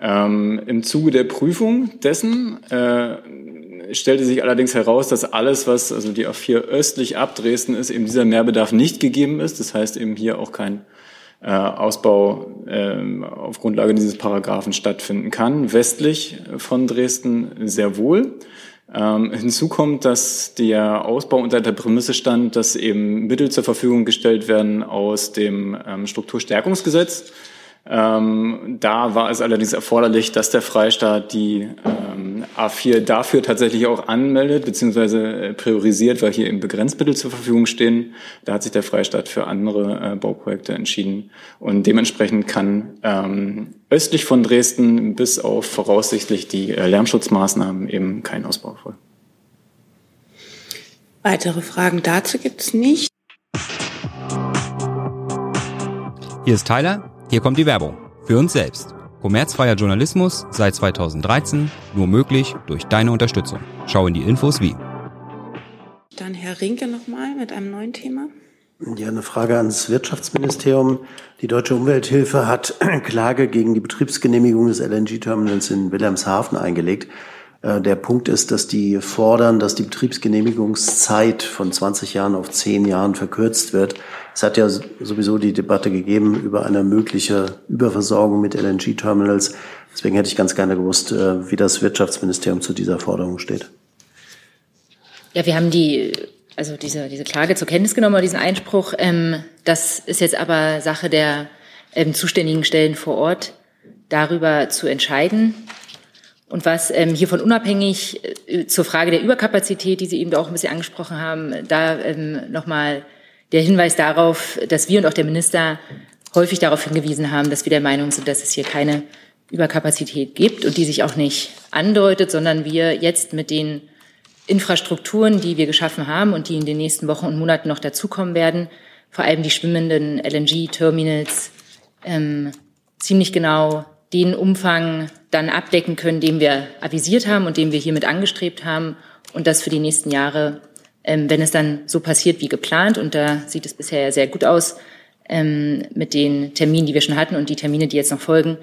Ähm, Im Zuge der Prüfung dessen äh, stellte sich allerdings heraus, dass alles, was also die A4 östlich ab Dresden ist, eben dieser Mehrbedarf nicht gegeben ist. Das heißt eben hier auch kein äh, Ausbau äh, auf Grundlage dieses Paragraphen stattfinden kann. Westlich von Dresden sehr wohl. Ähm, hinzu kommt, dass der Ausbau unter der Prämisse stand, dass eben Mittel zur Verfügung gestellt werden aus dem ähm, Strukturstärkungsgesetz. Ähm, da war es allerdings erforderlich, dass der Freistaat die ähm, A4 dafür tatsächlich auch anmeldet bzw. Äh, priorisiert, weil hier eben Begrenzmittel zur Verfügung stehen. Da hat sich der Freistaat für andere äh, Bauprojekte entschieden. Und dementsprechend kann ähm, östlich von Dresden bis auf voraussichtlich die äh, Lärmschutzmaßnahmen eben kein Ausbau folgen. Weitere Fragen dazu gibt es nicht. Hier ist Tyler. Hier kommt die Werbung. Für uns selbst. Kommerzfreier Journalismus seit 2013, nur möglich durch deine Unterstützung. Schau in die Infos wie. Dann Herr Rinke nochmal mit einem neuen Thema. Ja, eine Frage ans Wirtschaftsministerium. Die Deutsche Umwelthilfe hat Klage gegen die Betriebsgenehmigung des LNG-Terminals in Wilhelmshaven eingelegt. Äh, der Punkt ist, dass die fordern, dass die Betriebsgenehmigungszeit von 20 Jahren auf 10 Jahren verkürzt wird. Es hat ja sowieso die Debatte gegeben über eine mögliche Überversorgung mit LNG-Terminals. Deswegen hätte ich ganz gerne gewusst, äh, wie das Wirtschaftsministerium zu dieser Forderung steht. Ja, wir haben die, also diese, diese Klage zur Kenntnis genommen diesen Einspruch. Ähm, das ist jetzt aber Sache der ähm, zuständigen Stellen vor Ort, darüber zu entscheiden. Und was ähm, hiervon unabhängig äh, zur Frage der Überkapazität, die Sie eben auch ein bisschen angesprochen haben, da ähm, nochmal der Hinweis darauf, dass wir und auch der Minister häufig darauf hingewiesen haben, dass wir der Meinung sind, dass es hier keine Überkapazität gibt und die sich auch nicht andeutet, sondern wir jetzt mit den Infrastrukturen, die wir geschaffen haben und die in den nächsten Wochen und Monaten noch dazukommen werden, vor allem die schwimmenden LNG-Terminals, ähm, ziemlich genau den Umfang dann abdecken können, den wir avisiert haben und den wir hiermit angestrebt haben und das für die nächsten Jahre ähm, wenn es dann so passiert wie geplant, und da sieht es bisher sehr gut aus ähm, mit den Terminen, die wir schon hatten und die Termine, die jetzt noch folgen,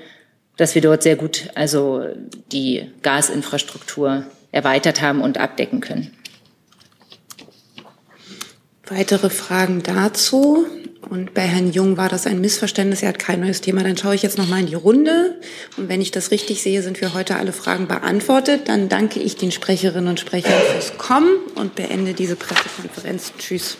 dass wir dort sehr gut also die Gasinfrastruktur erweitert haben und abdecken können. Weitere Fragen dazu? Und bei Herrn Jung war das ein Missverständnis. Er hat kein neues Thema. Dann schaue ich jetzt noch mal in die Runde. Und wenn ich das richtig sehe, sind wir heute alle Fragen beantwortet. Dann danke ich den Sprecherinnen und Sprechern fürs Kommen und beende diese Pressekonferenz. Tschüss.